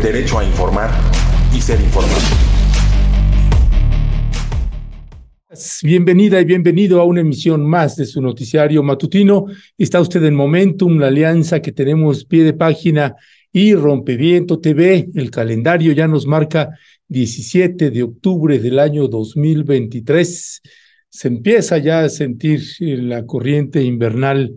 derecho a informar y ser informado. Bienvenida y bienvenido a una emisión más de su noticiario matutino. Está usted en Momentum, la alianza que tenemos pie de página y Rompeviento TV. El calendario ya nos marca 17 de octubre del año 2023. Se empieza ya a sentir la corriente invernal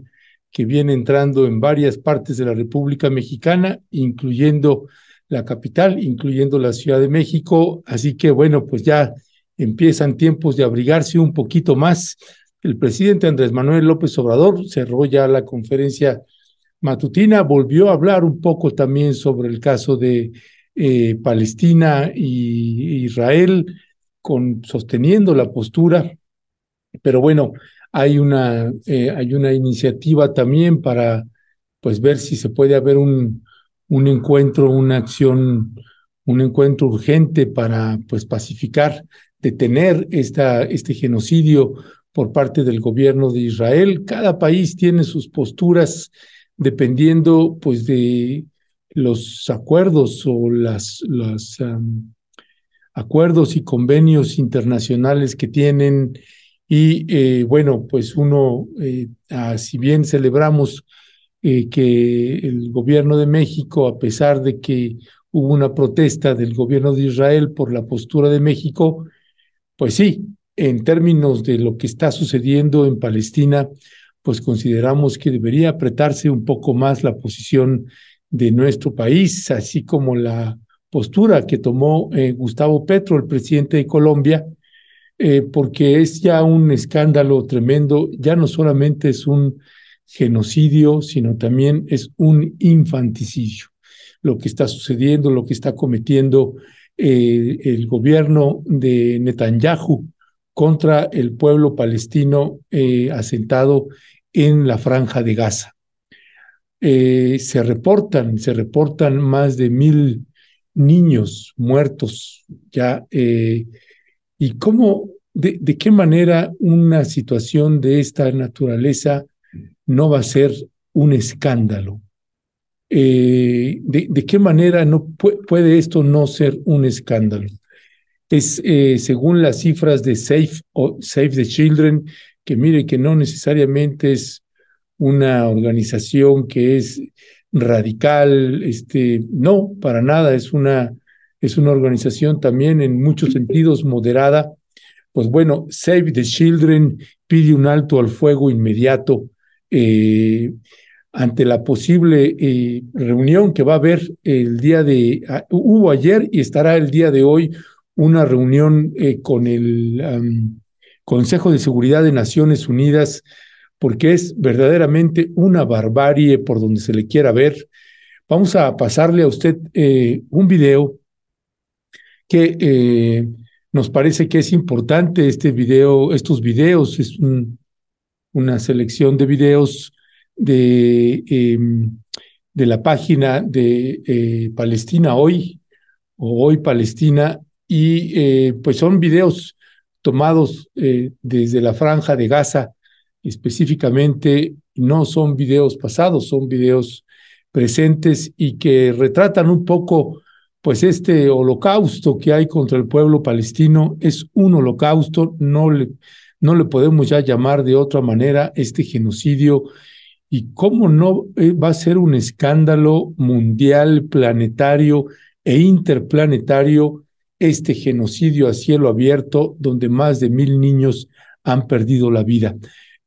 que viene entrando en varias partes de la República Mexicana, incluyendo la capital, incluyendo la Ciudad de México. Así que bueno, pues ya empiezan tiempos de abrigarse un poquito más. El presidente Andrés Manuel López Obrador cerró ya la conferencia matutina, volvió a hablar un poco también sobre el caso de eh, Palestina y Israel, con, sosteniendo la postura. Pero bueno, hay una, eh, hay una iniciativa también para pues ver si se puede haber un, un encuentro, una acción, un encuentro urgente para pues pacificar, detener esta, este genocidio por parte del gobierno de Israel. Cada país tiene sus posturas dependiendo pues de los acuerdos o las, los acuerdos y convenios internacionales que tienen y eh, bueno, pues uno, eh, ah, si bien celebramos eh, que el gobierno de México, a pesar de que hubo una protesta del gobierno de Israel por la postura de México, pues sí, en términos de lo que está sucediendo en Palestina, pues consideramos que debería apretarse un poco más la posición de nuestro país, así como la postura que tomó Gustavo Petro, el presidente de Colombia, eh, porque es ya un escándalo tremendo, ya no solamente es un genocidio, sino también es un infanticidio. Lo que está sucediendo, lo que está cometiendo eh, el gobierno de Netanyahu contra el pueblo palestino eh, asentado en la franja de Gaza. se reportan, se reportan más de mil niños muertos ya y cómo, de, qué manera una situación de esta naturaleza no va a ser un escándalo. Eh, de, qué manera no puede esto no ser un escándalo. Es eh, según las cifras de Save the Children, que mire que no necesariamente es una organización que es radical, este, no, para nada, es una es una organización también en muchos sentidos moderada. Pues bueno, Save the Children pide un alto al fuego inmediato eh, ante la posible eh, reunión que va a haber el día de, ah, hubo ayer y estará el día de hoy una reunión eh, con el Consejo de Seguridad de Naciones Unidas, porque es verdaderamente una barbarie por donde se le quiera ver. Vamos a pasarle a usted un video que nos parece que es importante este video, estos videos, es una selección de videos de, em, de la página de eh, Palestina Hoy o Hoy Palestina y eh, pues son videos tomados desde la franja de Gaza, específicamente. No son videos pasados, son videos presentes y que retratan un poco pues este holocausto que hay contra el pueblo palestino. Es un holocausto, no le, no le podemos ya llamar de otra manera este genocidio. Y cómo no eh, va a ser un escándalo mundial, planetario e interplanetario este genocidio a cielo abierto donde más de mil niños han perdido la vida.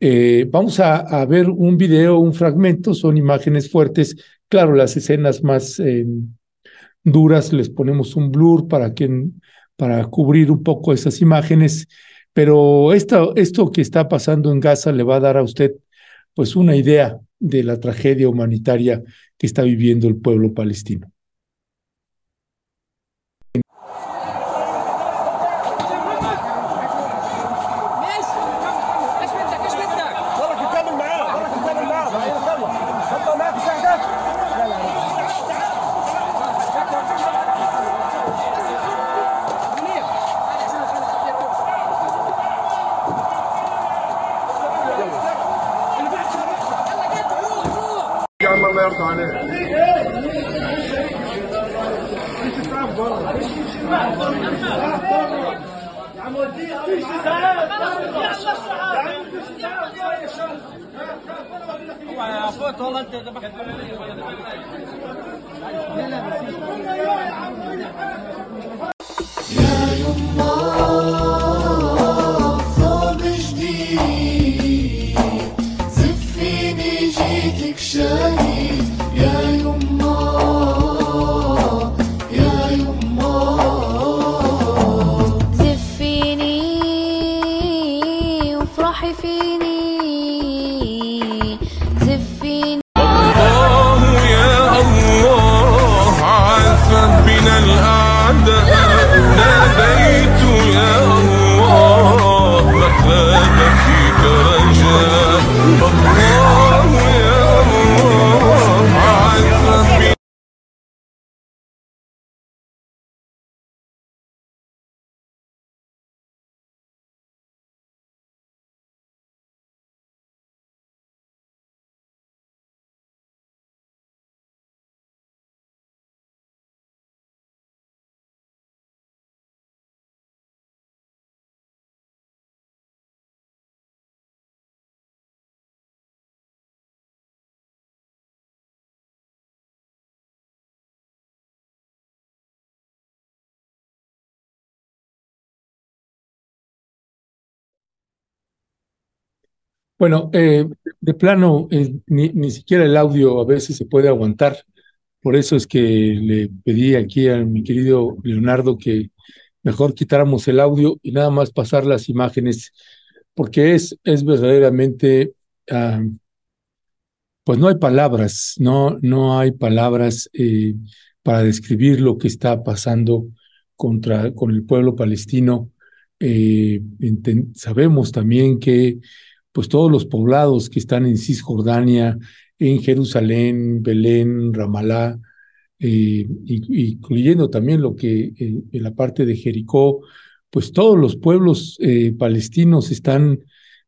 Eh, vamos a, ver un video, un fragmento, son imágenes fuertes, claro, las escenas más... Eh, duras, les ponemos un blur para, que, para cubrir un poco esas imágenes, pero esto, que está pasando en Gaza le va a dar a usted pues una idea de la tragedia humanitaria que está viviendo el pueblo palestino. Thank you. Bueno, eh, de plano, eh, ni, ni siquiera el audio a veces se puede aguantar. Por eso es que le pedí aquí a mi querido Leonardo que mejor quitáramos el audio y nada más pasar las imágenes, porque es, es verdaderamente, ah, pues no hay palabras, no, no hay palabras eh, para describir lo que está pasando contra, con el pueblo palestino. Sabemos también que pues todos los poblados que están en Cisjordania, en Jerusalén, Belén, Ramalá, eh, incluyendo también lo que eh, en la parte de Jericó, pues todos los pueblos eh, palestinos están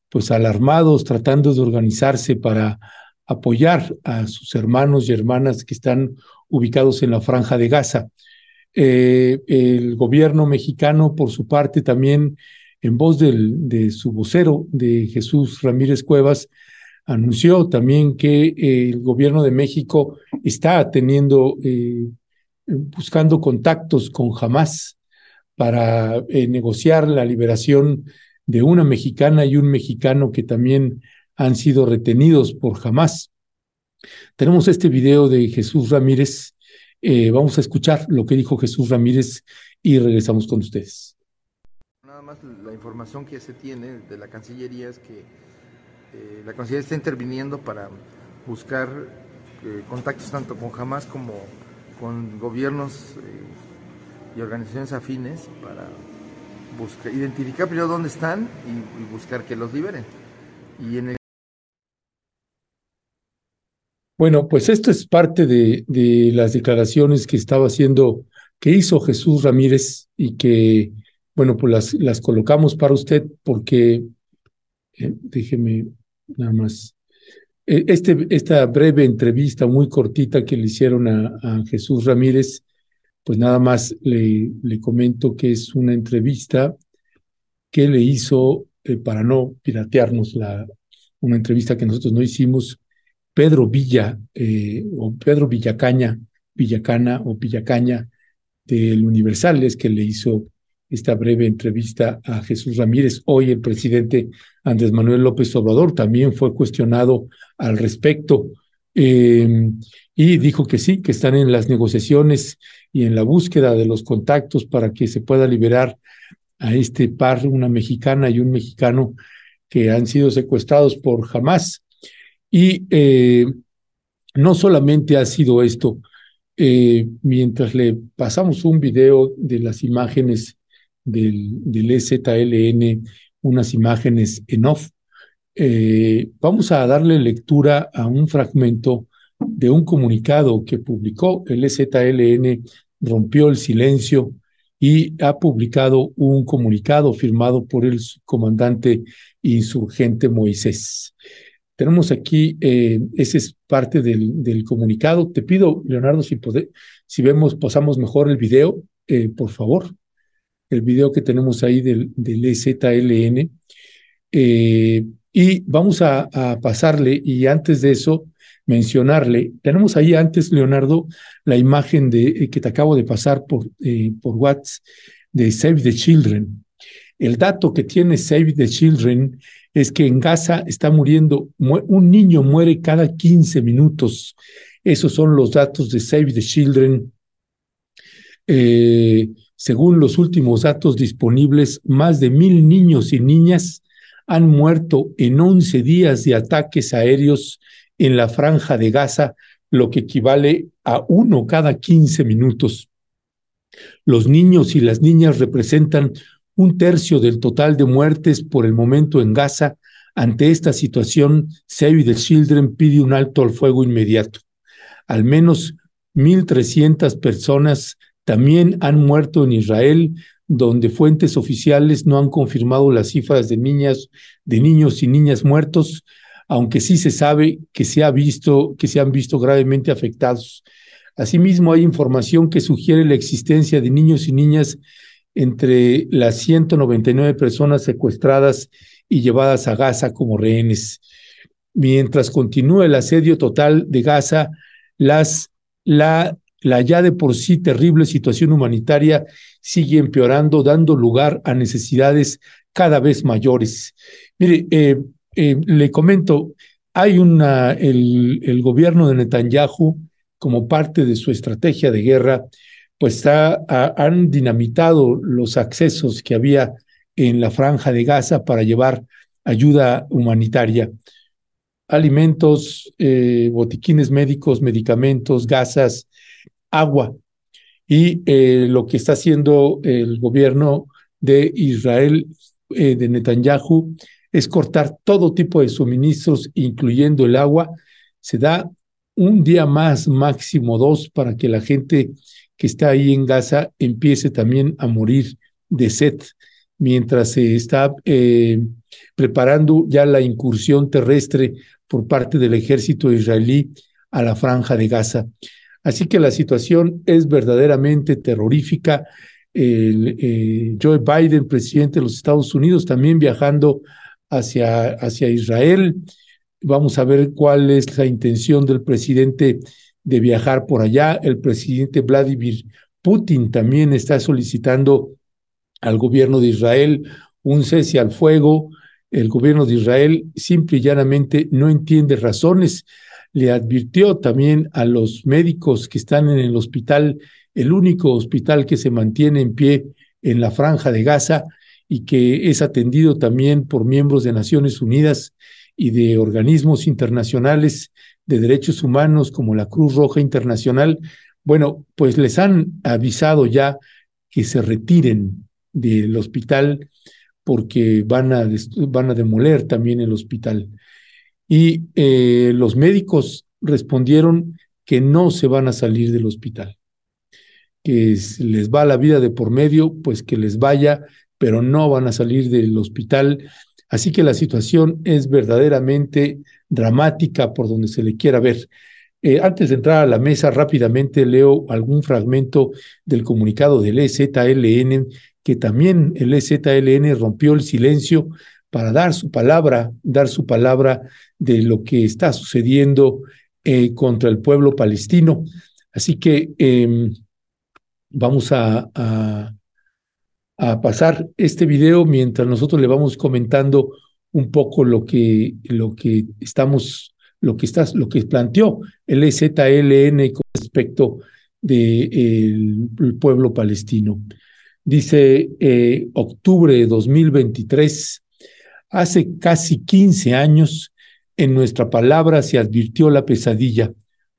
pues alarmados, tratando de organizarse para apoyar a sus hermanos y hermanas que están ubicados en la franja de Gaza. El gobierno mexicano, por su parte, también en voz de su vocero, de Jesús Ramírez Cuevas, anunció también que eh, el gobierno de México está teniendo, eh, buscando contactos con Hamas para eh, negociar la liberación de una mexicana y un mexicano que también han sido retenidos por Hamas. Tenemos este video de Jesús Ramírez. Vamos a escuchar lo que dijo Jesús Ramírez y regresamos con ustedes. Más la información que se tiene de la Cancillería es que eh, la Cancillería está interviniendo para buscar eh, contactos tanto con Hamas como con gobiernos eh, y organizaciones afines para buscar, identificar primero dónde están y, buscar que los liberen. Y en Bueno, pues esto es parte de las declaraciones que estaba haciendo, que hizo Jesús Ramírez y que, bueno, pues las, las colocamos para usted porque, eh, déjeme nada más, Eh, este, esta breve entrevista muy cortita que le hicieron a, a Jesús Ramírez, pues nada más le, le comento que es una entrevista que le hizo, eh, para no piratearnos la, una entrevista que nosotros no hicimos, Pedro Villa, eh, o Pedro Villacaña, Villacana o Villacaña del Universal, es que le hizo esta breve entrevista a Jesús Ramírez. Hoy el presidente Andrés Manuel López Obrador también fue cuestionado al respecto eh, y dijo que sí, que están en las negociaciones y en la búsqueda de los contactos para que se pueda liberar a este par, una mexicana y un mexicano que han sido secuestrados por Hamas. Y eh, no solamente ha sido esto, eh, mientras le pasamos un video de las imágenes del, del EZLN, unas imágenes en off, eh, vamos a darle lectura a un fragmento de un comunicado que publicó el EZLN, rompió el silencio y ha publicado un comunicado firmado por el comandante insurgente Moisés. Tenemos aquí, eh, ese es parte del, comunicado. Te pido, Leonardo, si, pode, si vemos, pasamos mejor el video, eh, por favor. El video que tenemos ahí del, del EZLN. Eh, y vamos a, pasarle, y antes de eso, mencionarle, tenemos ahí antes, Leonardo, la imagen de, que te acabo de pasar por, por WhatsApp de Save the Children. El dato que tiene Save the Children es que en Gaza está muriendo, un niño muere cada 15 minutos. Esos son los datos de Save the Children. Eh, según los últimos datos disponibles, más de mil niños y niñas han muerto en 11 días de ataques aéreos en la franja de Gaza, lo que equivale a uno cada 15 minutos. Los niños y las niñas representan un tercio del total de muertes por el momento en Gaza. Ante esta situación, Save the Children pide un alto al fuego inmediato. Al menos 1.300 personas también han muerto en Israel, donde fuentes oficiales no han confirmado las cifras de niñas, de niños y niñas muertos, aunque sí se sabe que se ha visto que se han visto gravemente afectados. Asimismo, hay información que sugiere la existencia de niños y niñas entre las 199 personas secuestradas y llevadas a Gaza como rehenes. Mientras continúa el asedio total de Gaza, las, la, la ya de por sí terrible situación humanitaria sigue empeorando, dando lugar a necesidades cada vez mayores. Mire, eh, eh, le comento, hay una, el, gobierno de Netanyahu, como parte de su estrategia de guerra, pues ha, han dinamitado los accesos que había en la franja de Gaza para llevar ayuda humanitaria, alimentos, eh, botiquines médicos, medicamentos, gasas, agua. Y eh, lo que está haciendo el gobierno de Israel, eh, de Netanyahu, es cortar todo tipo de suministros, incluyendo el agua. Se da un día más, máximo dos, para que la gente que está ahí en Gaza empiece también a morir de sed, mientras se está eh, preparando ya la incursión terrestre por parte del ejército israelí a la franja de Gaza. Así que la situación es verdaderamente terrorífica. Eh, Joe Biden, presidente de los Estados Unidos, también viajando hacia, hacia Israel. Vamos a ver cuál es la intención del presidente de viajar por allá. El presidente Vladimir Putin también está solicitando al gobierno de Israel un cese al fuego. El gobierno de Israel simple y llanamente no entiende razones. Le advirtió también a los médicos que están en el hospital, el único hospital que se mantiene en pie en la franja de Gaza y que es atendido también por miembros de Naciones Unidas y de organismos internacionales de derechos humanos como la Cruz Roja Internacional, bueno, pues les han avisado ya que se retiren del hospital porque van a, van a demoler también el hospital. Y eh, los médicos respondieron que no se van a salir del hospital, que les va la vida de por medio, pues que les vaya, pero no van a salir del hospital Así que la situación es verdaderamente dramática por donde se le quiera ver. Eh, antes de entrar a la mesa, rápidamente leo algún fragmento del comunicado del EZLN, que también el EZLN rompió el silencio para dar su palabra, dar su palabra de lo que está sucediendo eh, contra el pueblo palestino. Así que eh, vamos a, pasar este video mientras nosotros le vamos comentando un poco lo que, lo que estamos, lo que está, lo que planteó el EZLN con respecto del de, pueblo palestino. Dice eh, octubre de 2023, hace casi 15 años, en nuestra palabra se advirtió la pesadilla.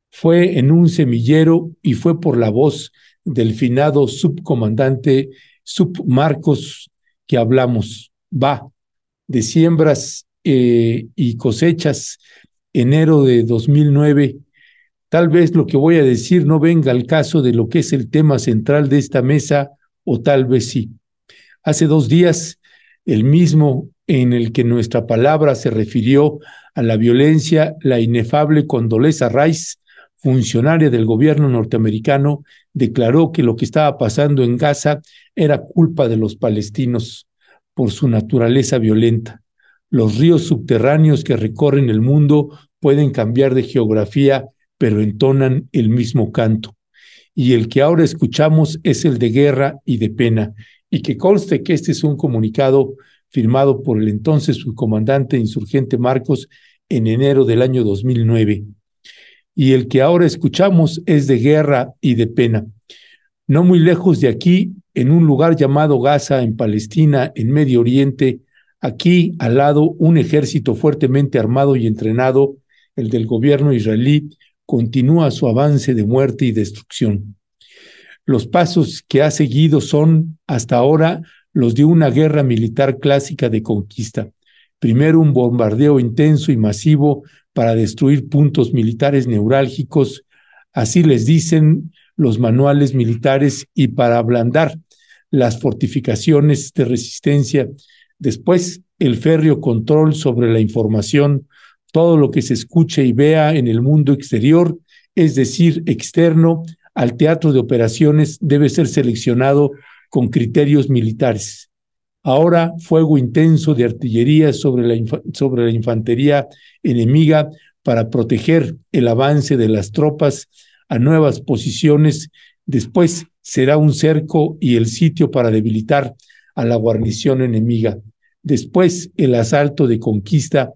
Fue en un semillero y fue por la voz del finado subcomandante submarcos que hablamos. Va de siembras eh, y cosechas enero de 2009. Tal vez lo que voy a decir no venga al caso de lo que es el tema central de esta mesa, o tal vez sí. Hace dos días, el mismo en el que nuestra palabra se refirió a la violencia, la inefable Condoleezza Rice, funcionaria del gobierno norteamericano, declaró que lo que estaba pasando en Gaza era culpa de los palestinos por su naturaleza violenta. Los ríos subterráneos que recorren el mundo pueden cambiar de geografía, pero entonan el mismo canto. Y el que ahora escuchamos es el de guerra y de pena. Y que conste que este es un comunicado firmado por el entonces subcomandante insurgente Marcos en enero del año 2009. Y el que ahora escuchamos es de guerra y de pena. No muy lejos de aquí, en un lugar llamado Gaza, en Palestina, en Medio Oriente, aquí al lado un ejército fuertemente armado y entrenado, el del gobierno israelí, continúa su avance de muerte y destrucción. Los pasos que ha seguido son, hasta ahora, los de una guerra militar clásica de conquista. Primero un bombardeo intenso y masivo para destruir puntos militares neurálgicos, así les dicen los manuales militares, y para ablandar las fortificaciones de resistencia. Después, el férreo control sobre la información, todo lo que se escuche y vea en el mundo exterior, es decir, externo al teatro de operaciones, debe ser seleccionado con criterios militares. Ahora fuego intenso de artillería sobre la, sobre la infantería enemiga para proteger el avance de las tropas a nuevas posiciones. Después será un cerco y el sitio para debilitar a la guarnición enemiga. Después el asalto de conquista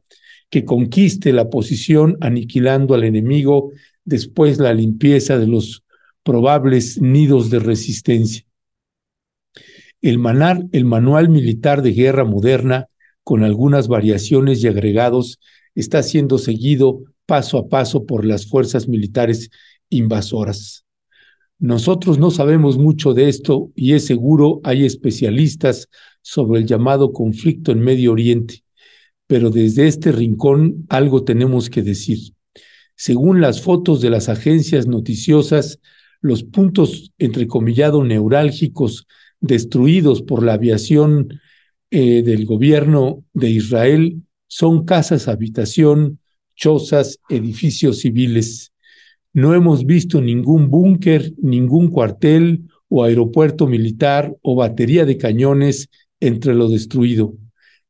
que conquiste la posición aniquilando al enemigo. Después la limpieza de los probables nidos de resistencia. El, manar, el manual militar de guerra moderna, con algunas variaciones y agregados, está siendo seguido paso a paso por las fuerzas militares invasoras. Nosotros no sabemos mucho de esto y es seguro hay especialistas sobre el llamado conflicto en Medio Oriente, pero desde este rincón algo tenemos que decir. Según las fotos de las agencias noticiosas, los puntos entrecomillado neurálgicos destruidos por la aviación eh, del gobierno de Israel son casas, habitación, chozas, edificios civiles. No hemos visto ningún búnker, ningún cuartel o aeropuerto militar o batería de cañones entre lo destruido.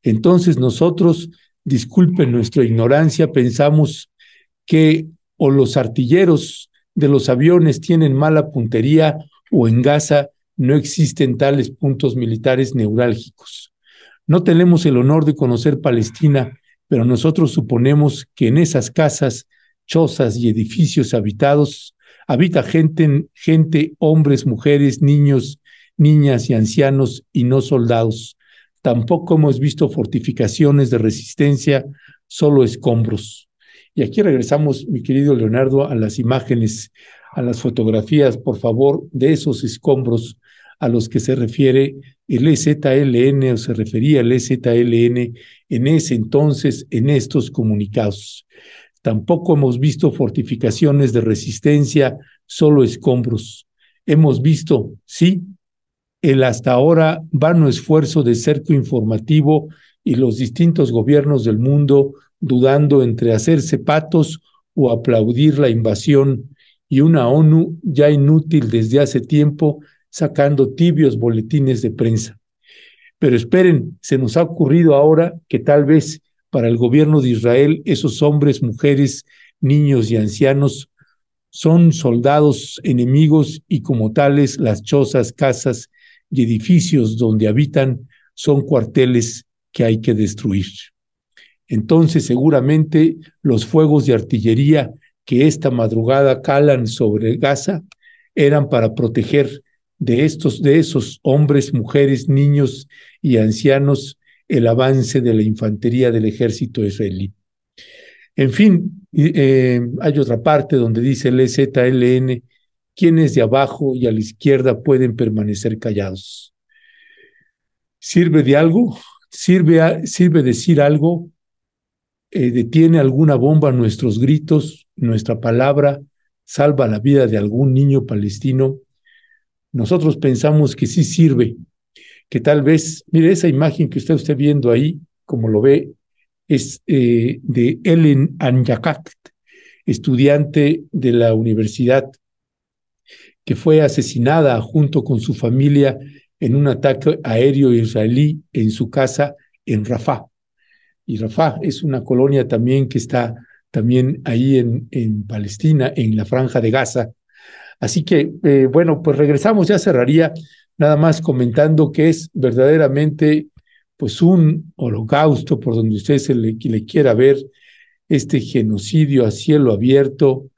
Entonces nosotros, disculpen nuestra ignorancia, pensamos que o los artilleros de los aviones tienen mala puntería o en Gaza no existen tales puntos militares neurálgicos. No tenemos el honor de conocer Palestina, pero nosotros suponemos que en esas casas, chozas y edificios habitados habita gente, gente, hombres, mujeres, niños, niñas y ancianos y no soldados. Tampoco hemos visto fortificaciones de resistencia, solo escombros. Y aquí regresamos, mi querido Leonardo, a las imágenes, a las fotografías, por favor, de esos escombros a los que se refiere el EZLN o se refería el EZLN en ese entonces en estos comunicados. Tampoco hemos visto fortificaciones de resistencia, solo escombros. Hemos visto, sí, el hasta ahora vano esfuerzo de cerco informativo y los distintos gobiernos del mundo dudando entre hacerse patos o aplaudir la invasión y una ONU ya inútil desde hace tiempo sacando tibios boletines de prensa. Pero esperen, se nos ha ocurrido ahora que tal vez para el gobierno de Israel esos hombres, mujeres, niños y ancianos son soldados enemigos y como tales las chozas, casas y edificios donde habitan son cuarteles que hay que destruir. Entonces seguramente los fuegos de artillería que esta madrugada calan sobre Gaza eran para proteger de estos, de esos hombres, mujeres, niños y ancianos, el avance de la infantería del ejército israelí. En fin, eh, hay otra parte donde dice el EZLN, quienes de abajo y a la izquierda pueden permanecer callados. ¿Sirve de algo? ¿Sirve, sirve decir algo? Eh, ¿Detiene alguna bomba nuestros gritos, nuestra palabra? ¿Salva la vida de algún niño palestino? Nosotros pensamos que sí sirve, que tal vez, mire esa imagen que usted esté viendo ahí, como lo ve, es eh, de Ellen Anyakak, estudiante de la universidad que fue asesinada junto con su familia en un ataque aéreo israelí en su casa en Rafah. Y Rafah es una colonia también que está también ahí en, en Palestina, en la franja de Gaza. Así que, eh, bueno, pues regresamos, ya cerraría nada más comentando que es verdaderamente pues un holocausto por donde usted se le, quiera ver, este genocidio a cielo abierto,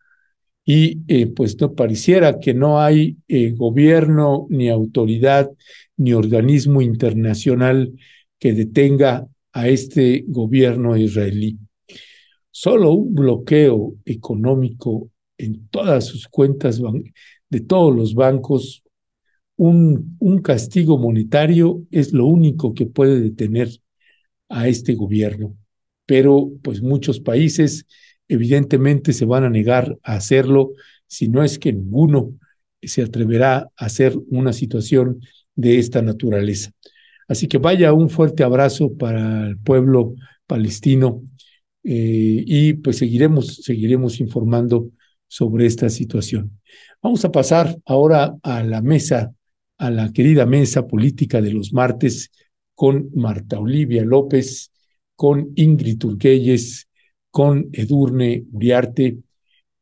y eh, pues no pareciera que no hay eh, gobierno ni autoridad ni organismo internacional que detenga a este gobierno israelí. Solo un bloqueo económico en todas sus cuentas de todos los bancos, un, un castigo monetario es lo único que puede detener a este gobierno. Pero pues muchos países evidentemente se van a negar a hacerlo si no es que ninguno se atreverá a hacer una situación de esta naturaleza. Así que vaya un fuerte abrazo para el pueblo palestino eh, y pues seguiremos, seguiremos informando sobre esta situación. Vamos a pasar ahora a la mesa, a la querida mesa política de los martes con Marta Olivia López, con Ingrid Turquelles, con Edurne Uriarte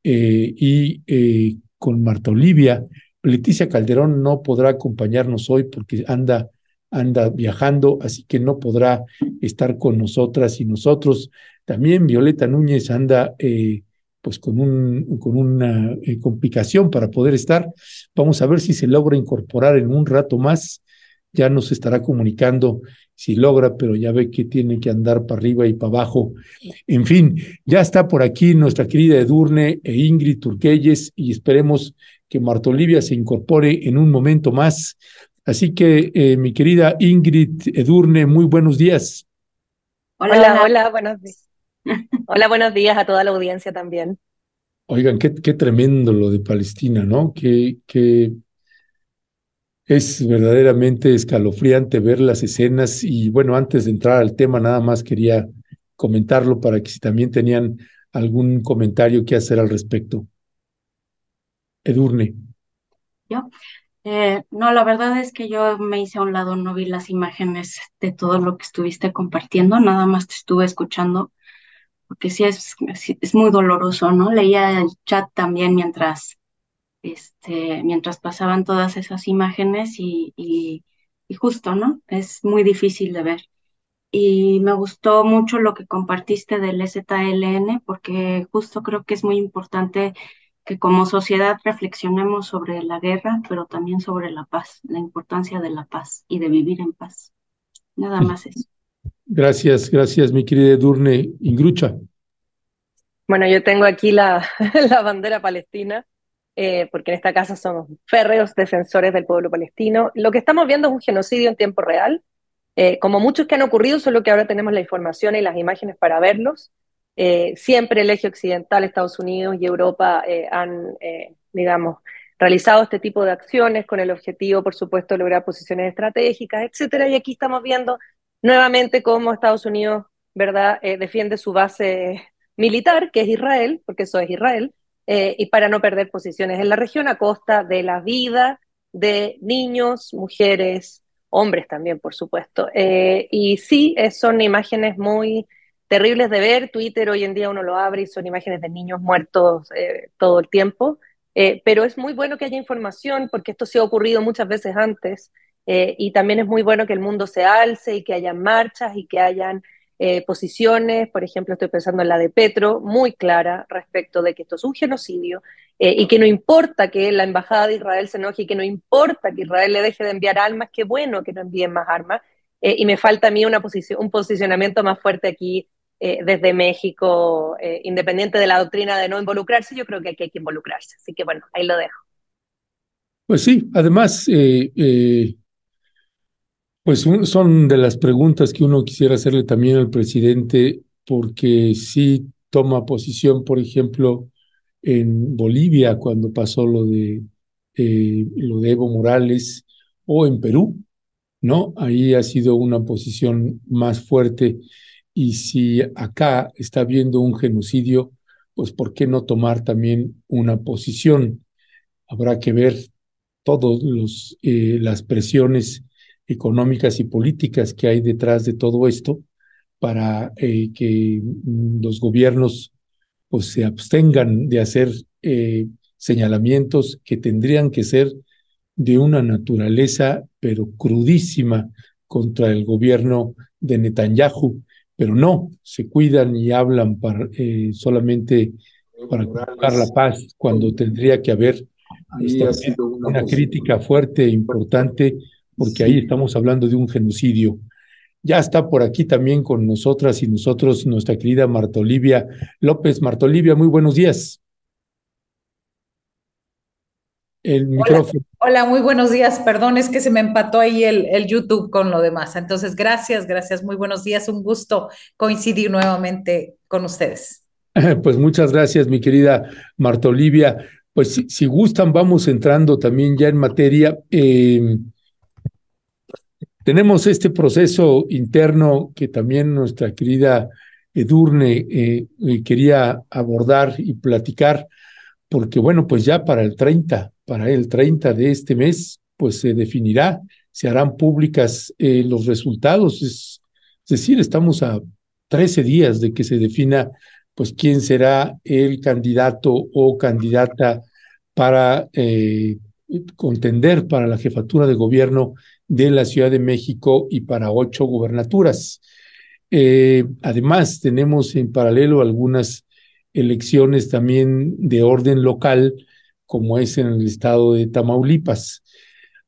eh, y eh, con Marta Olivia. Leticia Calderón no podrá acompañarnos hoy porque anda, anda viajando, así que no podrá estar con nosotras y nosotros. También Violeta Núñez anda eh, pues con, un, con una complicación para poder estar. Vamos a ver si se logra incorporar en un rato más. Ya nos estará comunicando si logra, pero ya ve que tiene que andar para arriba y para abajo. En fin, ya está por aquí nuestra querida Edurne e Ingrid Turquelles y esperemos que Marta Olivia se incorpore en un momento más. Así que, eh, mi querida Ingrid Edurne, muy buenos días. Hola, hola, hola, buenos días. Hola, buenos días a toda la audiencia también. Oigan, qué, qué tremendo lo de Palestina, ¿no? Qué, qué, es verdaderamente escalofriante ver las escenas y bueno, antes de entrar al tema, nada más quería comentarlo para que si también tenían algún comentario que hacer al respecto. Edurne. Yo, eh, no, la verdad es que yo me hice a un lado, no vi las imágenes de todo lo que estuviste compartiendo, nada más te estuve escuchando, porque sí es, es muy doloroso, ¿no? Leía el chat también mientras este, mientras pasaban todas esas imágenes y, y, justo, ¿no? Es muy difícil de ver. Y me gustó mucho lo que compartiste del ZLN porque justo creo que es muy importante que como sociedad reflexionemos sobre la guerra, pero también sobre la paz, la importancia de la paz y de vivir en paz. Nada más eso. Gracias, gracias, mi querida Durne Ingrucha. Bueno, yo tengo aquí la, la bandera palestina eh, porque en esta casa somos férreos defensores del pueblo palestino. Lo que estamos viendo es un genocidio en tiempo real, eh, como muchos que han ocurrido, solo que ahora tenemos la información y las imágenes para verlos. Eh, siempre el eje occidental, Estados Unidos y Europa han, digamos, realizado este tipo de acciones con el objetivo, por supuesto, de lograr posiciones estratégicas, etcétera. Y aquí estamos viendo nuevamente cómo Estados Unidos, ¿verdad?, defiende su base militar, que es Israel, porque eso es Israel, eh, y para no perder posiciones en la región a costa de la vida de niños, mujeres, hombres también, por supuesto. Eh, y sí, son imágenes muy terribles de ver. Twitter hoy en día uno lo abre y son imágenes de niños muertos eh, todo el tiempo. pero es muy bueno que haya información porque esto se ha ocurrido muchas veces antes. Y también es muy bueno que el mundo se alce y que haya marchas y que hayan eh, posiciones, por ejemplo, estoy pensando en la de Petro, muy clara respecto de que esto es un genocidio eh, y que no importa que la embajada de Israel se enoje y que no importa que Israel le deje de enviar armas, qué bueno que no envíen más armas. Eh, y me falta a mí una posición, un posicionamiento más fuerte aquí desde México, independiente de la doctrina de no involucrarse, yo creo que aquí hay que involucrarse. Así que bueno, ahí lo dejo. Pues sí, además, pues son de las preguntas que uno quisiera hacerle también al presidente, porque sí toma posición, por ejemplo, en Bolivia cuando pasó lo de, eh, lo de Evo Morales, o en Perú, ¿no? Ahí ha sido una posición más fuerte y si acá está habiendo un genocidio, pues ¿por qué no tomar también una posición? Habrá que ver todas eh, las presiones económicas y políticas que hay detrás de todo esto para eh, que mm, los gobiernos pues, se abstengan de hacer eh, señalamientos que tendrían que ser de una naturaleza, pero crudísima, contra el gobierno de Netanyahu, pero no, se cuidan y hablan para, eh, solamente para buscar la paz, cuando tendría que haber esta- una crítica fuerte e importante, porque ahí estamos hablando de un genocidio. Ya está por aquí también con nosotras y nosotros nuestra querida Marta Olivia López. Marta Olivia, muy buenos días. El micrófono. Hola, muy buenos días. Perdón, es que se me empató ahí el, el YouTube con lo demás. Entonces, gracias, gracias. Muy buenos días. Un gusto coincidir nuevamente con ustedes. Pues muchas gracias, mi querida Marta Olivia. Pues si, si gustan, vamos entrando también ya en materia. Eh, tenemos este proceso interno que también nuestra querida Edurne eh, eh, quería abordar y platicar, porque bueno, pues ya para el 30, para el 30 de este mes, pues se definirá, se harán públicas eh, los resultados. Es, decir, estamos a 13 días de que se defina pues quién será el candidato o candidata para contender para la jefatura de gobierno de la Ciudad de México y para ocho gubernaturas. Eh, además, tenemos en paralelo algunas elecciones también de orden local, como es en el estado de Tamaulipas.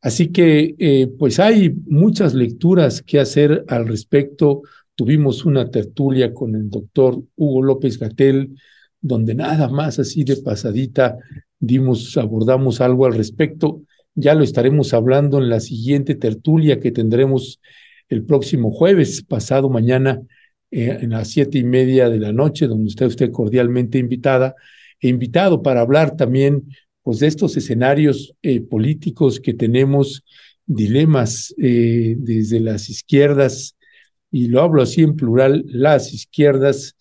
Así que, eh, pues hay muchas lecturas que hacer al respecto. Tuvimos una tertulia con el doctor Hugo López Gatel, donde nada más así de pasadita dimos, abordamos algo al respecto. Ya lo estaremos hablando en la siguiente tertulia que tendremos el próximo jueves, pasado mañana, eh, en las siete y media de la noche, donde está usted cordialmente invitada e invitado para hablar también pues, de estos escenarios eh, políticos que tenemos, dilemas eh, desde las izquierdas, y lo hablo así en plural, las izquierdas,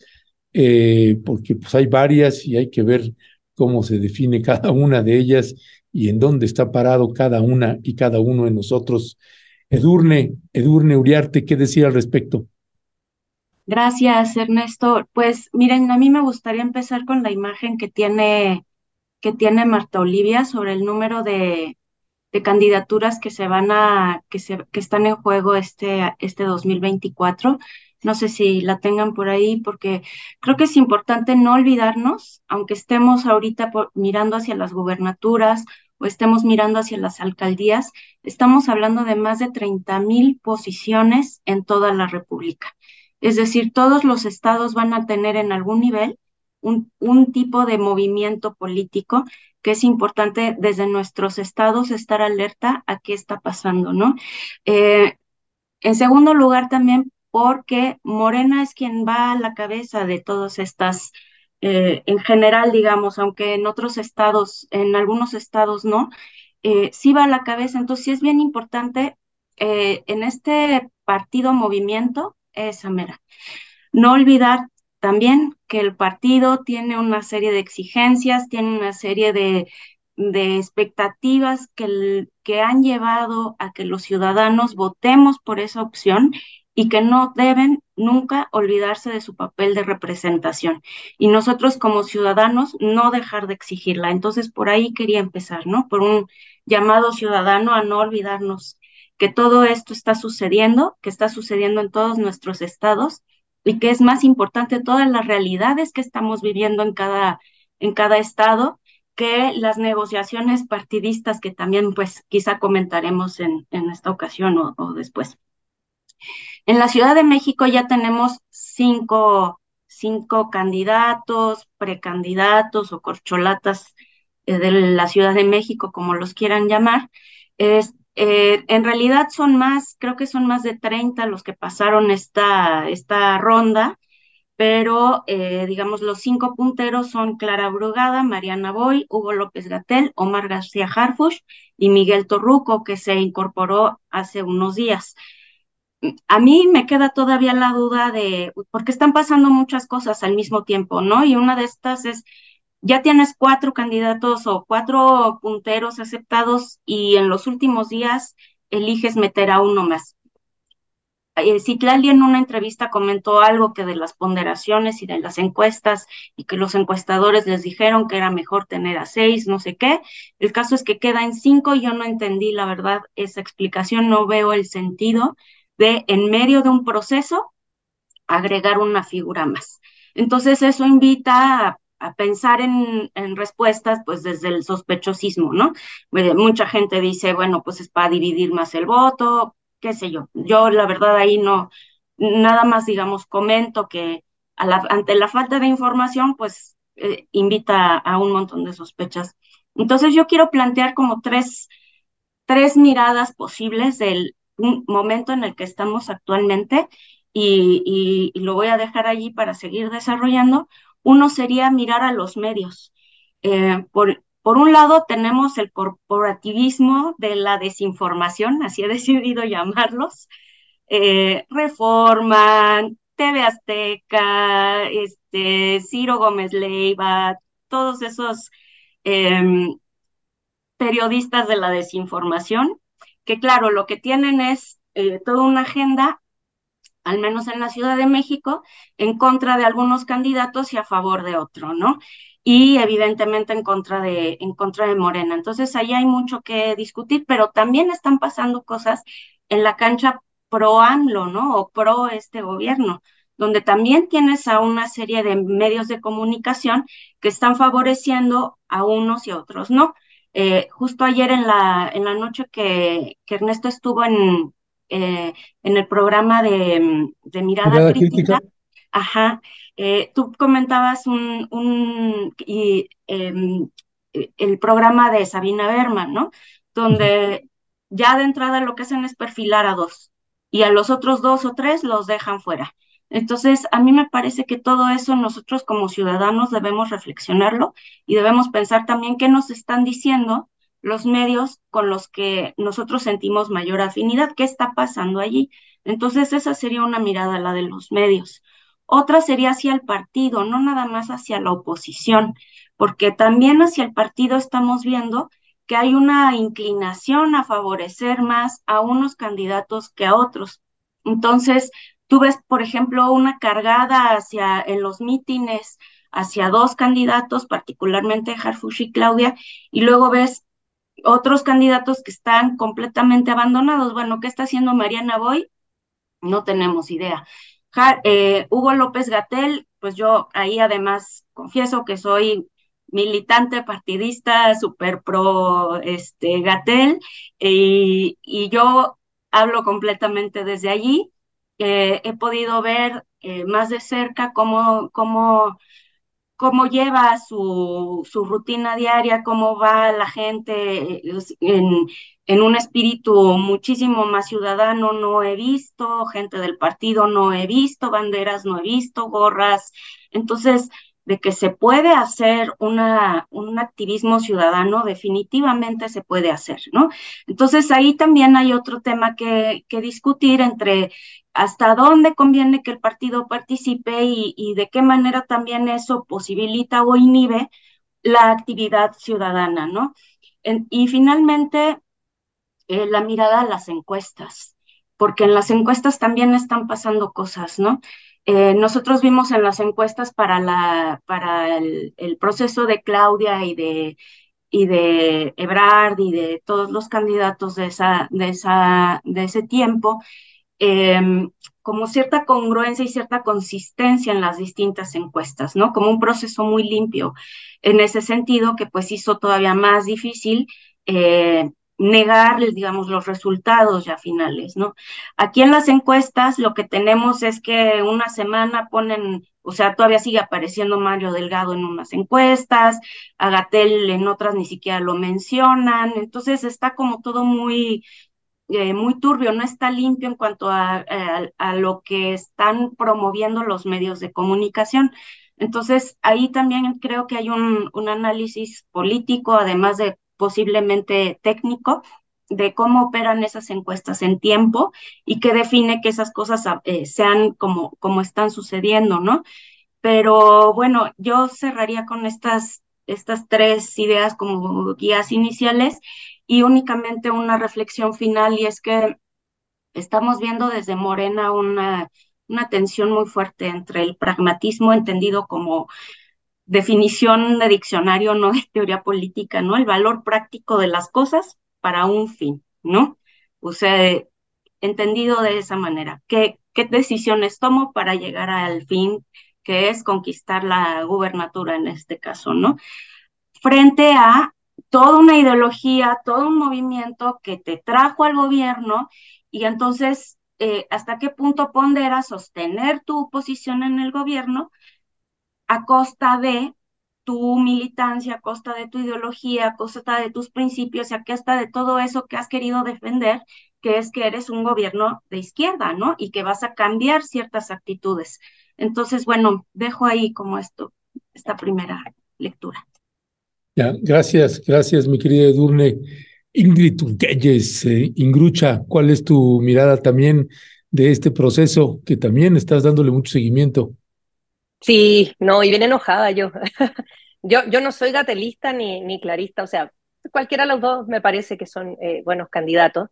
eh, porque pues hay varias y hay que ver cómo se define cada una de ellas y en dónde está parado cada una y cada uno de nosotros. Edurne, Edurne Uriarte, ¿qué decir al respecto? Gracias, Ernesto. Pues miren, a mí me gustaría empezar con la imagen que tiene, que tiene Marta Olivia sobre el número de, de candidaturas que se van a, que se, que están en juego este, este 2024. No sé si la tengan por ahí, porque creo que es importante no olvidarnos, aunque estemos ahorita mirando hacia las gubernaturas o estemos mirando hacia las alcaldías, estamos hablando de más de 30 mil posiciones en toda la República. Es decir, todos los estados van a tener en algún nivel un, un tipo de movimiento político que es importante desde nuestros estados estar alerta a qué está pasando, ¿no? Eh, en segundo lugar, también porque Morena es quien va a la cabeza de todas estas, eh, en general, digamos, aunque en otros estados, en algunos estados no, eh, sí va a la cabeza. Entonces, sí es bien importante eh, en este partido movimiento, esa mera. No olvidar también que el partido tiene una serie de exigencias, tiene una serie de, expectativas que, que han llevado a que los ciudadanos votemos por esa opción y que no deben nunca olvidarse de su papel de representación. Y nosotros como ciudadanos no dejar de exigirla. Entonces, por ahí quería empezar, ¿no? Por un llamado ciudadano a no olvidarnos que todo esto está sucediendo, que está sucediendo en todos nuestros estados y que es más importante todas las realidades que estamos viviendo en cada, en cada estado que las negociaciones partidistas que también pues quizá comentaremos en, en esta ocasión o, o después. En la Ciudad de México ya tenemos cinco, cinco candidatos, precandidatos o corcholatas eh, de la Ciudad de México, como los quieran llamar. Es, eh, en realidad son más, creo que son más de 30 los que pasaron esta, esta ronda, pero eh, digamos los cinco punteros son Clara Brugada, Mariana Boy, Hugo López Gatel, Omar García Harfush y Miguel Torruco, que se incorporó hace unos días. A mí me queda todavía la duda de, porque están pasando muchas cosas al mismo tiempo, ¿no? Y una de estas es, ya tienes cuatro candidatos o cuatro punteros aceptados y en los últimos días eliges meter a uno más eh, Citlali en una entrevista comentó algo que de las ponderaciones y de las encuestas y que los encuestadores les dijeron que era mejor tener a seis, no sé qué. El caso es que queda en cinco y yo no entendí, la verdad, esa explicación, no veo el sentido de en medio de un proceso agregar una figura más. Entonces eso invita a, pensar en, respuestas pues desde el sospechosismo, ¿no? Mucha gente dice, bueno, pues es para dividir más el voto, qué sé yo. Yo la verdad ahí no, nada más digamos, comento que ante la falta de información, pues eh, invita a un montón de sospechas. Entonces yo quiero plantear como tres, tres miradas posibles del momento en el que estamos actualmente y, y, lo voy a dejar allí para seguir desarrollando. Uno sería mirar a los medios. Eh, por, por un lado, tenemos el corporativismo de la desinformación, así he decidido llamarlos, eh, Reforma, TV Azteca, este, Ciro Gómez Leiva, todos esos eh, periodistas de la desinformación, que claro, lo que tienen es eh, toda una agenda, al menos en la Ciudad de México, en contra de algunos candidatos y a favor de otro, ¿no? y evidentemente en contra de, en contra de Morena. Entonces ahí hay mucho que discutir, pero también están pasando cosas en la cancha pro AMLO, ¿no? O pro este gobierno, donde también tienes a una serie de medios de comunicación que están favoreciendo a unos y a otros, ¿no? Eh, justo ayer en la, en la noche que, que Ernesto estuvo en, eh, en el programa de, de Mirada, Mirada crítica, crítica, ajá, eh, tú comentabas un, un y, eh, el programa de Sabina Berman, ¿no? Donde ya de entrada lo que hacen es perfilar a dos y a los otros dos o tres los dejan fuera. Entonces, a mí me parece que todo eso nosotros como ciudadanos debemos reflexionarlo y debemos pensar también qué nos están diciendo los medios con los que nosotros sentimos mayor afinidad, qué está pasando allí. Entonces, esa sería una mirada, la de los medios. Otra sería hacia el partido, no nada más hacia la oposición, porque también hacia el partido estamos viendo que hay una inclinación a favorecer más a unos candidatos que a otros. Entonces, tú ves, por ejemplo, una cargada hacia en los mítines hacia dos candidatos, particularmente Harfush y Claudia, y luego ves otros candidatos que están completamente abandonados. Bueno, ¿qué está haciendo Mariana Boy? No tenemos idea. Eh, Hugo López Gatel, pues yo ahí además confieso que soy militante partidista, super pro este, Gatel, y yo hablo completamente desde allí. Eh, he podido ver eh, más de cerca cómo, cómo, cómo lleva su, su, rutina diaria, cómo va la gente en, en un espíritu muchísimo más ciudadano no he visto, gente del partido no he visto, banderas no he visto, gorras. Entonces, de que se puede hacer un activismo ciudadano, definitivamente se puede hacer, ¿no? Entonces ahí también hay otro tema que, que discutir entre hasta dónde conviene que el partido participe y, y de qué manera también eso posibilita o inhibe la actividad ciudadana, ¿no? Y finalmente, eh, la mirada a las encuestas, porque en las encuestas también están pasando cosas, ¿no? Eh, nosotros vimos en las encuestas para, la, para el, proceso de Claudia y de, y de Ebrard y de todos los candidatos de, esa, de, esa, de ese tiempo, eh, como cierta congruencia y cierta consistencia en las distintas encuestas, ¿no? Como un proceso muy limpio en ese sentido que pues hizo todavía más difícil eh, negarles, digamos, los resultados ya finales, ¿no? Aquí en las encuestas lo que tenemos es que una semana ponen, o sea, todavía sigue apareciendo Mario Delgado en unas encuestas, Agatel en otras ni siquiera lo mencionan, entonces está como todo muy, eh, muy turbio, no está limpio en cuanto a, a, a lo que están promoviendo los medios de comunicación. Entonces, ahí también creo que hay un, un análisis político, además de posiblemente técnico, de cómo operan esas encuestas en tiempo y que define que esas cosas eh, sean como, como están sucediendo, ¿no? Pero bueno, yo cerraría con estas, estas tres ideas como guías iniciales y únicamente una reflexión final y es que estamos viendo desde Morena una, una tensión muy fuerte entre el pragmatismo entendido como definición de diccionario, no de teoría política, ¿no? El valor práctico de las cosas para un fin, ¿no? O sea, entendido de esa manera. ¿Qué, qué decisiones tomo para llegar al fin que es conquistar la gubernatura en este caso, ¿no? Frente a toda una ideología, todo un movimiento que te trajo al gobierno y entonces, eh, ¿hasta qué punto pondera sostener tu posición en el gobierno a costa de tu militancia, a costa de tu ideología, a costa de tus principios y a costa de todo eso que has querido defender, que es que eres un gobierno de izquierda, ¿no? Y que vas a cambiar ciertas actitudes. Entonces, bueno, dejo ahí como esto, esta primera lectura. Ya, gracias, gracias, mi querida Edurne. Ingrid Urquelles, eh, Ingrucha, ¿cuál es tu mirada también de este proceso que también estás dándole mucho seguimiento? Sí, no, y bien enojada yo. yo, yo no soy gatelista ni, clarista, o sea, cualquiera de los dos me parece que son eh, buenos candidatos,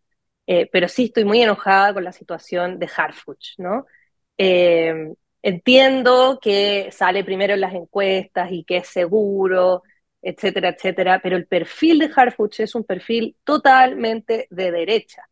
eh, pero sí estoy muy enojada con la situación de Harfuch, ¿no? Eh, entiendo que sale primero en las encuestas y que es seguro, etcétera, etcétera, pero el perfil de Harfuch es un perfil totalmente de derecha.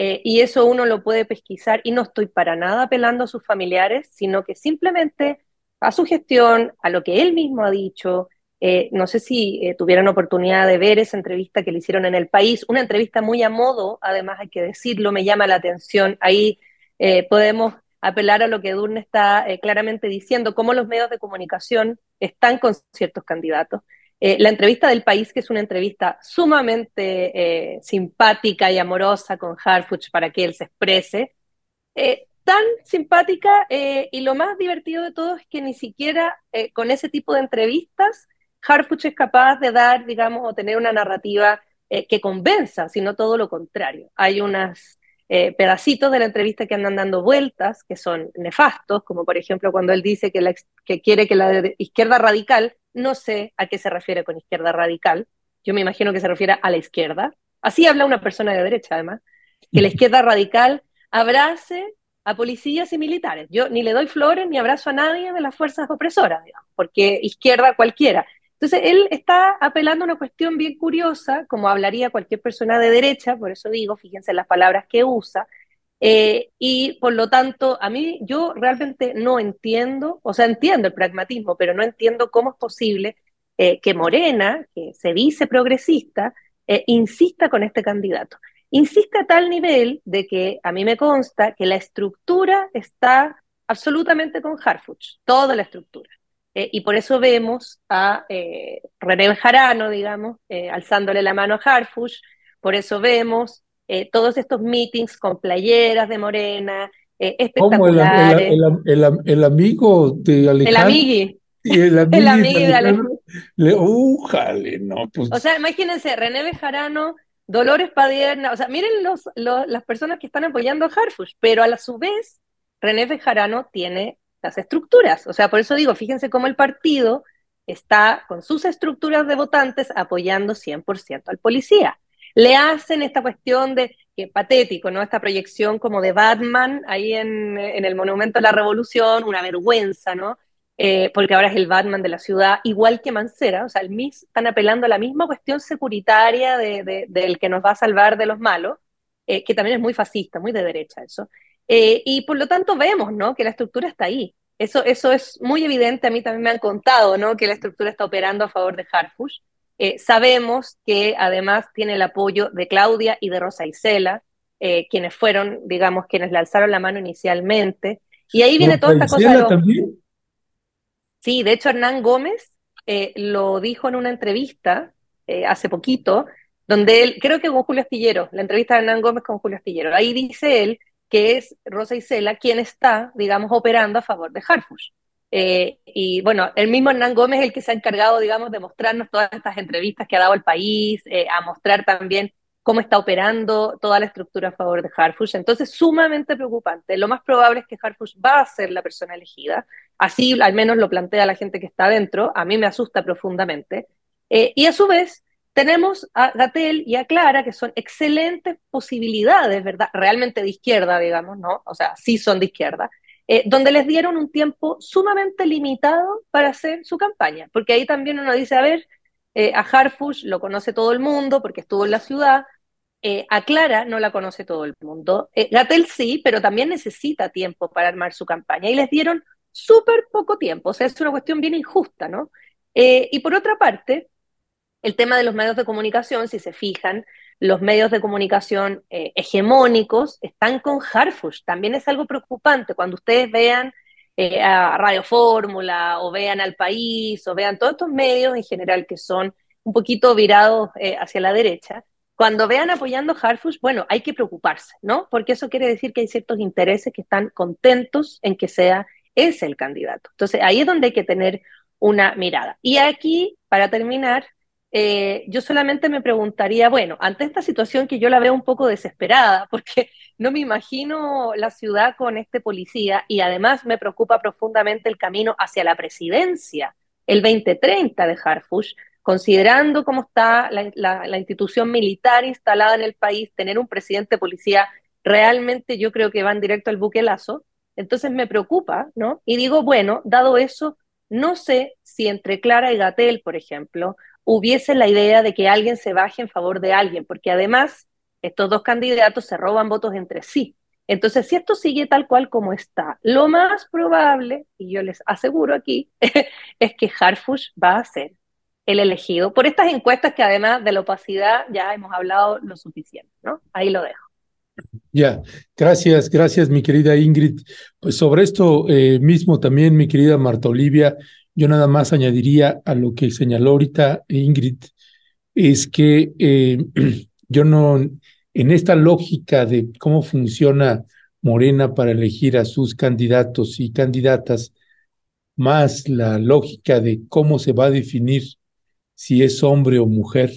Y eso uno lo puede pesquisar y no estoy para nada apelando a sus familiares, sino que simplemente a su gestión, a lo que él mismo ha dicho. Eh, no sé si eh, tuvieron oportunidad de ver esa entrevista que le hicieron en el país, una entrevista muy a modo, además hay que decirlo, me llama la atención. Ahí eh, podemos apelar a lo que Durne está claramente diciendo, cómo los medios de comunicación están con ciertos candidatos. la entrevista del país, que es una entrevista sumamente simpática y amorosa con Harfuch para que él se exprese, tan simpática eh, y lo más divertido de todo es que ni siquiera eh, con ese tipo de entrevistas Harfuch es capaz de dar, digamos, o tener una narrativa eh, que convenza, sino todo lo contrario. Hay unos pedacitos de la entrevista que andan dando vueltas, que son nefastos, como por ejemplo cuando él dice que, la, que quiere que la izquierda radical, no sé a qué se refiere con izquierda radical, yo me imagino que se refiere a la izquierda, así habla una persona de derecha además, que la izquierda radical abrace a policías y militares. Yo ni le doy flores ni abrazo a nadie de las fuerzas opresoras, digamos, porque izquierda cualquiera. Entonces, él está apelando a una cuestión bien curiosa, como hablaría cualquier persona de derecha, por eso digo, fíjense en las palabras que usa, eh, y por lo tanto, a mí yo realmente no entiendo, o sea, entiendo el pragmatismo, pero no entiendo cómo es posible eh, que Morena, que se dice progresista, eh, insista con este candidato. Insiste a tal nivel de que a mí me consta que la estructura está absolutamente con Harfuch, toda la estructura. Eh, y por eso vemos a eh, René Bejarano, digamos, eh, alzándole la mano a Harfuch, por eso vemos eh, todos estos meetings con playeras de Morena, espectaculares. el, el, el, el amigo de Alejandro. el amigui El de amigui de Alejandro. Le, ¡Újale! No, pues. O sea, imagínense, René Bejarano, Dolores Padierna, o sea, miren los, los- las personas que están apoyando a Harfuch, pero a la su vez, René Bejarano tiene las estructuras. O sea, por eso digo, fíjense cómo el partido está con sus estructuras de votantes apoyando 100% al policía. Le hacen esta cuestión de, que patético, ¿no? Esta proyección como de Batman ahí en, en el Monumento a la Revolución, una vergüenza, ¿no? Eh, porque ahora es el Batman de la ciudad, igual que Mancera, o sea, el MIS están apelando a la misma cuestión securitaria de, de- del que nos va a salvar de los malos, eh, que también es muy fascista, muy de derecha eso. Eh, y por lo tanto vemos, ¿no? Que la estructura está ahí. Eso, eso es muy evidente, a mí también me han contado, ¿no? Que la estructura está operando a favor de Harfuch. Eh, sabemos que además tiene el apoyo de Claudia y de Rosa Isela, eh, quienes fueron, digamos, quienes le alzaron la mano inicialmente. Y ahí viene toda esta cosa de los- también. Sí, de hecho Hernán Gómez eh, lo dijo en una entrevista eh, hace poquito, donde él, creo que con Julio Astillero, la entrevista de Hernán Gómez con Julio Astillero, ahí dice él que es Rosa Isela quien está, digamos, operando a favor de Harfush. Eh, y bueno, el mismo Hernán Gómez es el que se ha encargado, digamos, de mostrarnos todas estas entrevistas que ha dado el país, a mostrar también cómo está operando toda la estructura a favor de Harfush. Entonces, sumamente preocupante. Lo más probable es que Harfush va a ser la persona elegida. Así al menos lo plantea la gente que está adentro. A mí me asusta profundamente. Eh, y a su vez, tenemos a Gatel y a Clara, que son excelentes posibilidades, ¿verdad? Realmente de izquierda, digamos, ¿no? O sea, sí son de izquierda, eh, donde les dieron un tiempo sumamente limitado para hacer su campaña, porque ahí también uno dice, a ver, eh, a Harfush lo conoce todo el mundo porque estuvo en la ciudad, a Clara no la conoce todo el mundo. Gatel sí, pero también necesita tiempo para armar su campaña y les dieron súper poco tiempo. O sea, es una cuestión bien injusta, ¿no? Eh, y por otra parte, el tema de los medios de comunicación, si se fijan, los medios de comunicación eh, hegemónicos están con Harfush. También es algo preocupante cuando ustedes vean eh, a Radio Fórmula o vean al país o vean todos estos medios en general que son un poquito virados hacia la derecha cuando vean apoyando Harfush, bueno, hay que preocuparse, ¿no? Porque eso quiere decir que hay ciertos intereses que están contentos en que sea ese el candidato. Entonces, ahí es donde hay que tener una mirada. Y aquí, para terminar, eh, yo solamente me preguntaría, bueno, ante esta situación que yo la veo un poco desesperada, porque no me imagino la ciudad con este policía y además me preocupa profundamente el camino hacia la presidencia, el 2030 de Harfush, considerando cómo está la, la, institución militar instalada en el país, tener un presidente de policía, realmente yo creo que van directo al buquelazo, entonces me preocupa, ¿no? Y digo, bueno, dado eso, no sé si entre Clara y Gatel, por ejemplo, hubiese la idea de que alguien se baje en favor de alguien, porque además estos dos candidatos se roban votos entre sí. Entonces, si esto sigue tal cual como está, lo más probable, y yo les aseguro aquí, es que Harfush va a ser el elegido por estas encuestas que además de la opacidad ya hemos hablado lo suficiente, ¿no? Ahí lo dejo. Ya, gracias, gracias mi querida Ingrid. Pues sobre esto eh, mismo también mi querida Marta Olivia, yo nada más añadiría a lo que señaló ahorita Ingrid, es que eh, yo no, en esta lógica de cómo funciona Morena para elegir a sus candidatos y candidatas, más la lógica de cómo se va a definir si es hombre o mujer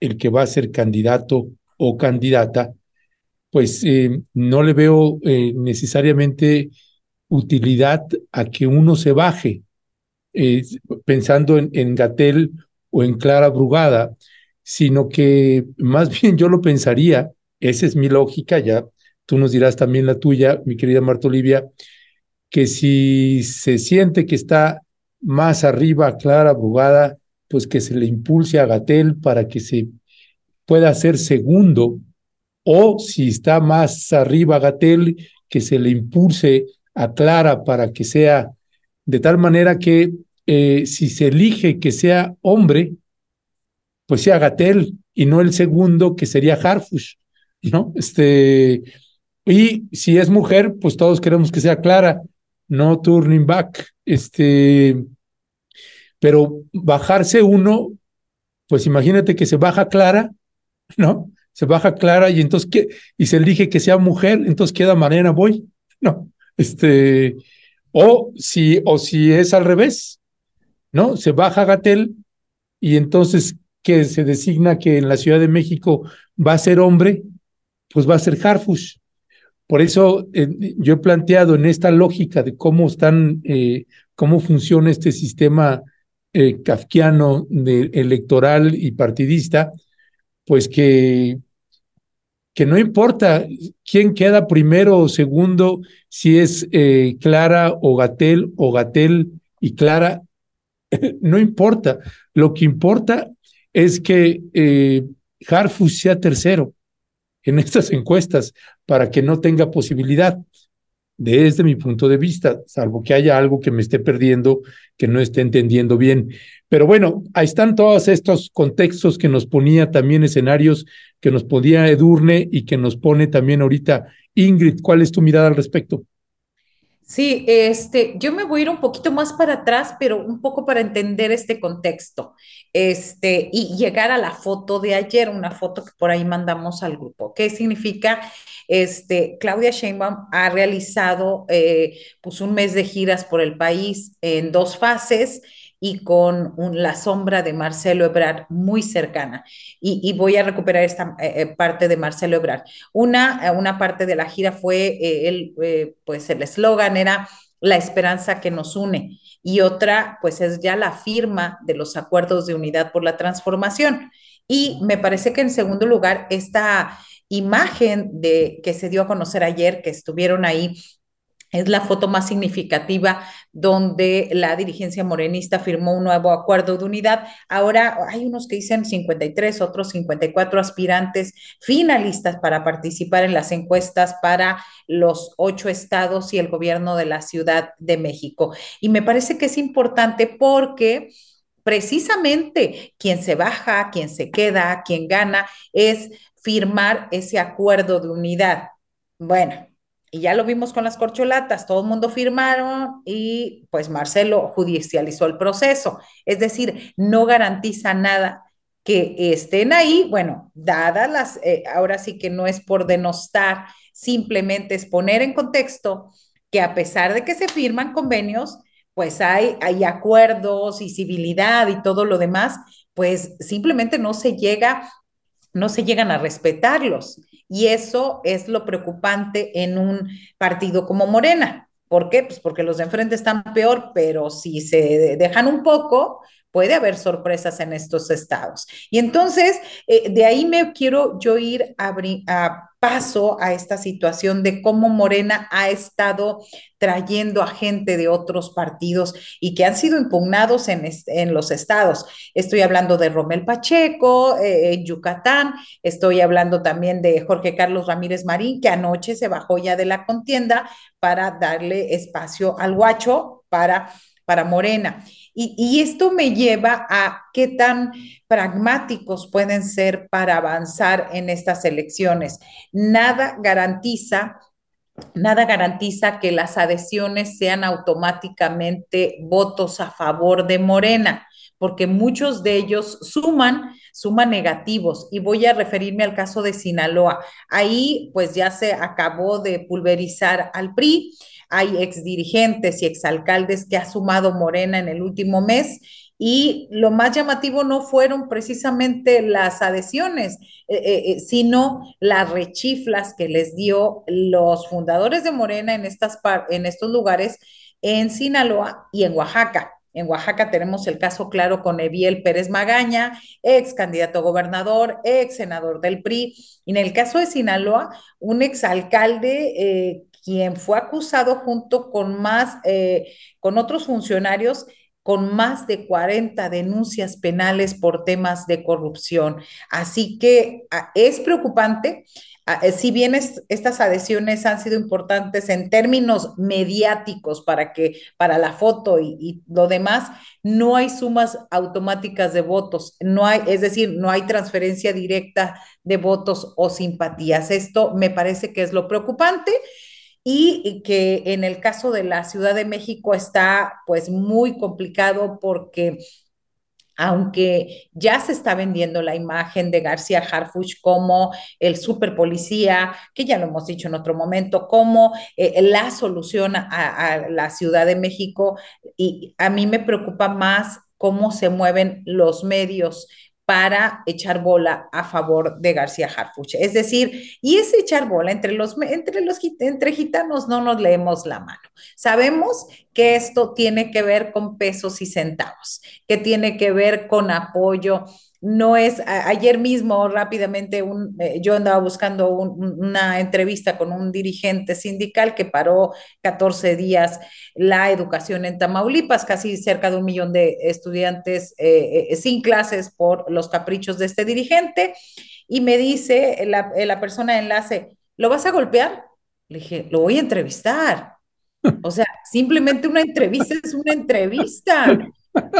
el que va a ser candidato o candidata, pues eh, no le veo eh, necesariamente utilidad a que uno se baje, eh, pensando en, en Gatel o en Clara Brugada, sino que más bien yo lo pensaría, esa es mi lógica, ya tú nos dirás también la tuya, mi querida Marta Olivia, que si se siente que está más arriba Clara Brugada, pues que se le impulse a Gatel para que se pueda hacer segundo, o si está más arriba Gatel, que se le impulse a Clara para que sea de tal manera que eh, si se elige que sea hombre, pues sea Gatel y no el segundo que sería Harfush, ¿no? Este, y si es mujer, pues todos queremos que sea Clara, no turning back. Este, pero bajarse uno, pues imagínate que se baja Clara, ¿no? Se baja Clara y entonces, ¿qué? Y se elige que sea mujer, entonces queda Mariana Boy, ¿no? Este, o si, o si es al revés, ¿no? Se baja Gatel y entonces que se designa que en la Ciudad de México va a ser hombre, pues va a ser Harfush. Por eso eh, yo he planteado en esta lógica de cómo están, eh, cómo funciona este sistema eh, kafkiano de, electoral y partidista, pues que, que no importa quién queda primero o segundo, si es eh, Clara o Gatel o Gatel y Clara, no importa. Lo que importa es que eh, Harfus sea tercero en estas encuestas para que no tenga posibilidad desde mi punto de vista, salvo que haya algo que me esté perdiendo, que no esté entendiendo bien. Pero bueno, ahí están todos estos contextos que nos ponía también escenarios que nos ponía Edurne y que nos pone también ahorita Ingrid. ¿Cuál es tu mirada al respecto? Sí, este, yo me voy a ir un poquito más para atrás, pero un poco para entender este contexto, este, y llegar a la foto de ayer, una foto que por ahí mandamos al grupo. ¿Qué significa? Este, Claudia Sheinbaum ha realizado, eh, pues, un mes de giras por el país en dos fases y con la sombra de Marcelo Ebrard muy cercana. Y, voy a recuperar esta eh, eh, parte de Marcelo Ebrard. Una, eh, una parte de la gira fue, el, eh, pues el eslogan era la esperanza que nos une y otra, pues es ya la firma de los acuerdos de unidad por la transformación. Y me parece que en segundo lugar, esta imagen de que se dio a conocer ayer, que estuvieron ahí es la foto más significativa donde la dirigencia morenista firmó un nuevo acuerdo de unidad. Ahora hay unos que dicen 53, otros 54 aspirantes finalistas para participar en las encuestas para los ocho estados y el gobierno de la Ciudad de México. Y me parece que es importante porque precisamente quien se baja, quien se queda, quien gana, es firmar ese acuerdo de unidad. Bueno, y ya lo vimos con las corcholatas, todo el mundo firmaron y pues Marcelo judicializó el proceso. Es decir, no garantiza nada que estén ahí, bueno, dadas las, eh, ahora sí que no es por denostar, simplemente es poner en contexto que a pesar de que se firman convenios, pues hay, hay acuerdos y civilidad y todo lo demás, pues simplemente no se llega no se llegan a respetarlos. Y eso es lo preocupante en un partido como Morena. ¿Por qué? Pues porque los de enfrente están peor, pero si se dejan un poco, puede haber sorpresas en estos estados. Y entonces, eh, de ahí me quiero yo ir a, a paso a esta situación de cómo Morena ha estado trayendo a gente de otros partidos y que han sido impugnados en, en los estados. Estoy hablando de Romel Pacheco eh, en Yucatán, estoy hablando también de Jorge Carlos Ramírez Marín, que anoche se bajó ya de la contienda para darle espacio al guacho para, para Morena. Y, esto me lleva a qué tan pragmáticos pueden ser para avanzar en estas elecciones. Nada garantiza nada garantiza que las adhesiones sean automáticamente votos a favor de Morena, porque muchos de ellos suman, suman negativos. Y voy a referirme al caso de Sinaloa. Ahí pues ya se acabó de pulverizar al PRI. Hay exdirigentes y exalcaldes que ha sumado Morena en el último mes y lo más llamativo no fueron precisamente las adhesiones, eh, eh, sino las rechiflas que les dio los fundadores de Morena en, estas en estos lugares, en Sinaloa y en Oaxaca. En Oaxaca tenemos el caso claro con Eviel Pérez Magaña, ex candidato a gobernador, ex senador del PRI. Y en el caso de Sinaloa, un exalcalde eh, quien fue acusado junto con más, eh, con otros funcionarios con más de 40 denuncias penales por temas de corrupción. Así que ah, es preocupante. Ah, si bien es, estas adhesiones han sido importantes en términos mediáticos para que para la foto y, y, lo demás, no hay sumas automáticas de votos, no hay, es decir, no hay transferencia directa de votos o simpatías. Esto me parece que es lo preocupante y que en el caso de la Ciudad de México está pues muy complicado porque aunque ya se está vendiendo la imagen de García Harfuch como el super policía, que ya lo hemos dicho en otro momento, como eh, la solución a, a, la Ciudad de México, y a mí me preocupa más cómo se mueven los medios para echar bola a favor de García Harfuch. Es decir, y ese echar bola entre los, entre los entre gitanos no nos leemos la mano. Sabemos que esto tiene que ver con pesos y centavos, que tiene que ver con apoyo no es, ayer mismo rápidamente un, eh, yo andaba buscando un, una entrevista con un dirigente sindical que paró 14 días la educación en Tamaulipas, casi cerca de un millón de estudiantes eh, eh, sin clases por los caprichos de este dirigente, y me dice la, la persona de enlace, ¿lo vas a golpear? Le dije, lo voy a entrevistar. O sea, simplemente una entrevista es una entrevista.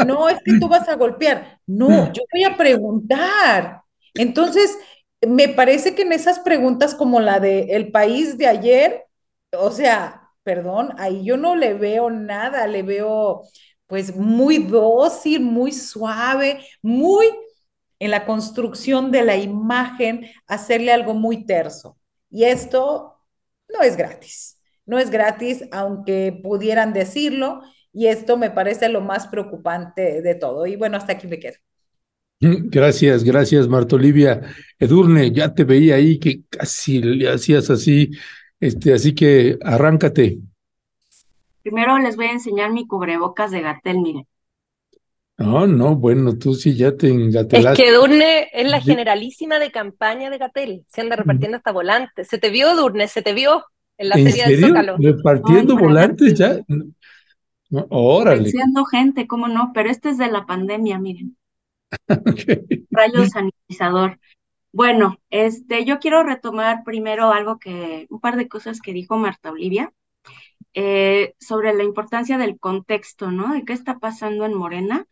No es que tú vas a golpear. No, yo voy a preguntar. Entonces, me parece que en esas preguntas como la de el país de ayer, o sea, perdón, ahí yo no le veo nada, le veo pues muy dócil, muy suave, muy en la construcción de la imagen, hacerle algo muy terso. Y esto no es gratis, no es gratis, aunque pudieran decirlo, y esto me parece lo más preocupante de todo. Y bueno, hasta aquí me quedo. Gracias, gracias, Marta Olivia. Edurne, ya te veía ahí que casi le hacías así, este, así que arráncate. Primero les voy a enseñar mi cubrebocas de Gatel, miren. No, no, bueno, tú sí ya te Es engatelaste. que Edurne es la generalísima de campaña de Gatel. Se anda repartiendo hasta volantes. Se te vio, Edurne, se te vio en la ¿En feria del serio? Zócalo. ¿Repartiendo volantes ya? Órale. Convenciendo gente, ¿cómo no? Pero este es de la pandemia, miren. Rayo sanitizador. Bueno, este, yo quiero retomar primero algo que, un par de cosas que dijo Marta Olivia, eh, sobre la importancia del contexto, ¿no? De qué está pasando en Morena.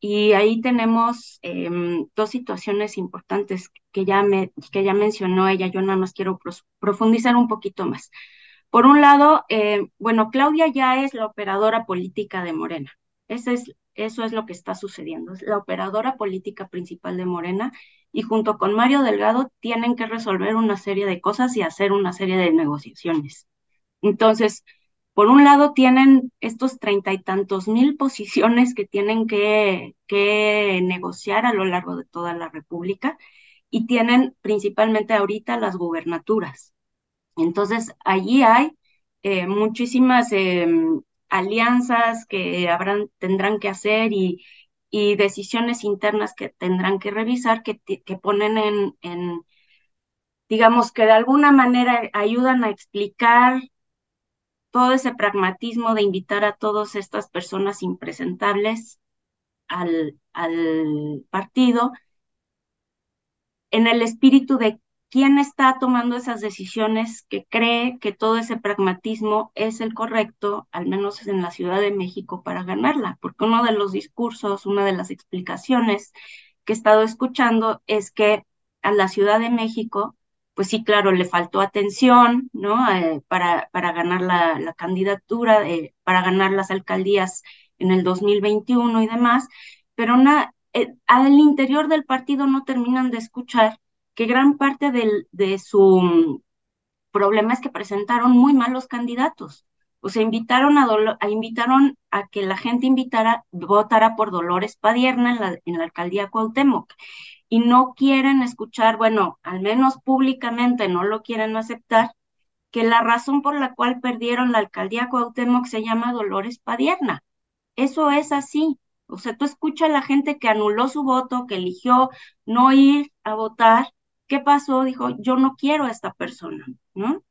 Y ahí tenemos em, dos situaciones importantes que ya me, que ya mencionó ella. Yo nada más quiero profundizar un poquito más. Por un lado, eh, bueno, Claudia ya es la operadora política de Morena. Ese es, eso es lo que está sucediendo. Es la operadora política principal de Morena y junto con Mario Delgado tienen que resolver una serie de cosas y hacer una serie de negociaciones. Entonces, por un lado tienen estos treinta y tantos mil posiciones que tienen que, que negociar a lo largo de toda la República y tienen principalmente ahorita las gubernaturas. Entonces, allí hay eh, muchísimas em, alianzas que habrán, tendrán que hacer y, decisiones internas que tendrán que revisar que, ponen en, digamos, que de alguna manera ayudan a explicar todo ese pragmatismo de invitar a todas estas personas impresentables al partido en el espíritu de quién está tomando esas decisiones, que cree que todo ese pragmatismo es el correcto, al menos en la Ciudad de México, para ganarla, porque uno de los discursos, una de las explicaciones que he estado escuchando es que a la Ciudad de México, pues sí, claro, le faltó atención, ¿no? Eh, para, para ganar la, candidatura, eh, para ganar las alcaldías en el 2021 y demás, pero eh, al interior del partido no terminan de escuchar que gran parte de su mm, problema es que presentaron muy malos candidatos. O sea, invitaron a- invitaron a que la gente invitara, votara por Dolores Padierna en la, en la alcaldía Cuauhtémoc. Y no quieren escuchar, bueno, al menos públicamente no lo quieren aceptar, que la razón por la cual perdieron la alcaldía Cuauhtémoc se llama Dolores Padierna. Eso es así. O sea, tú escuchas a la gente que anuló su voto, que eligió no ir a votar. ¿Qué pasó? Dijo, yo no quiero a esta persona, ¿no?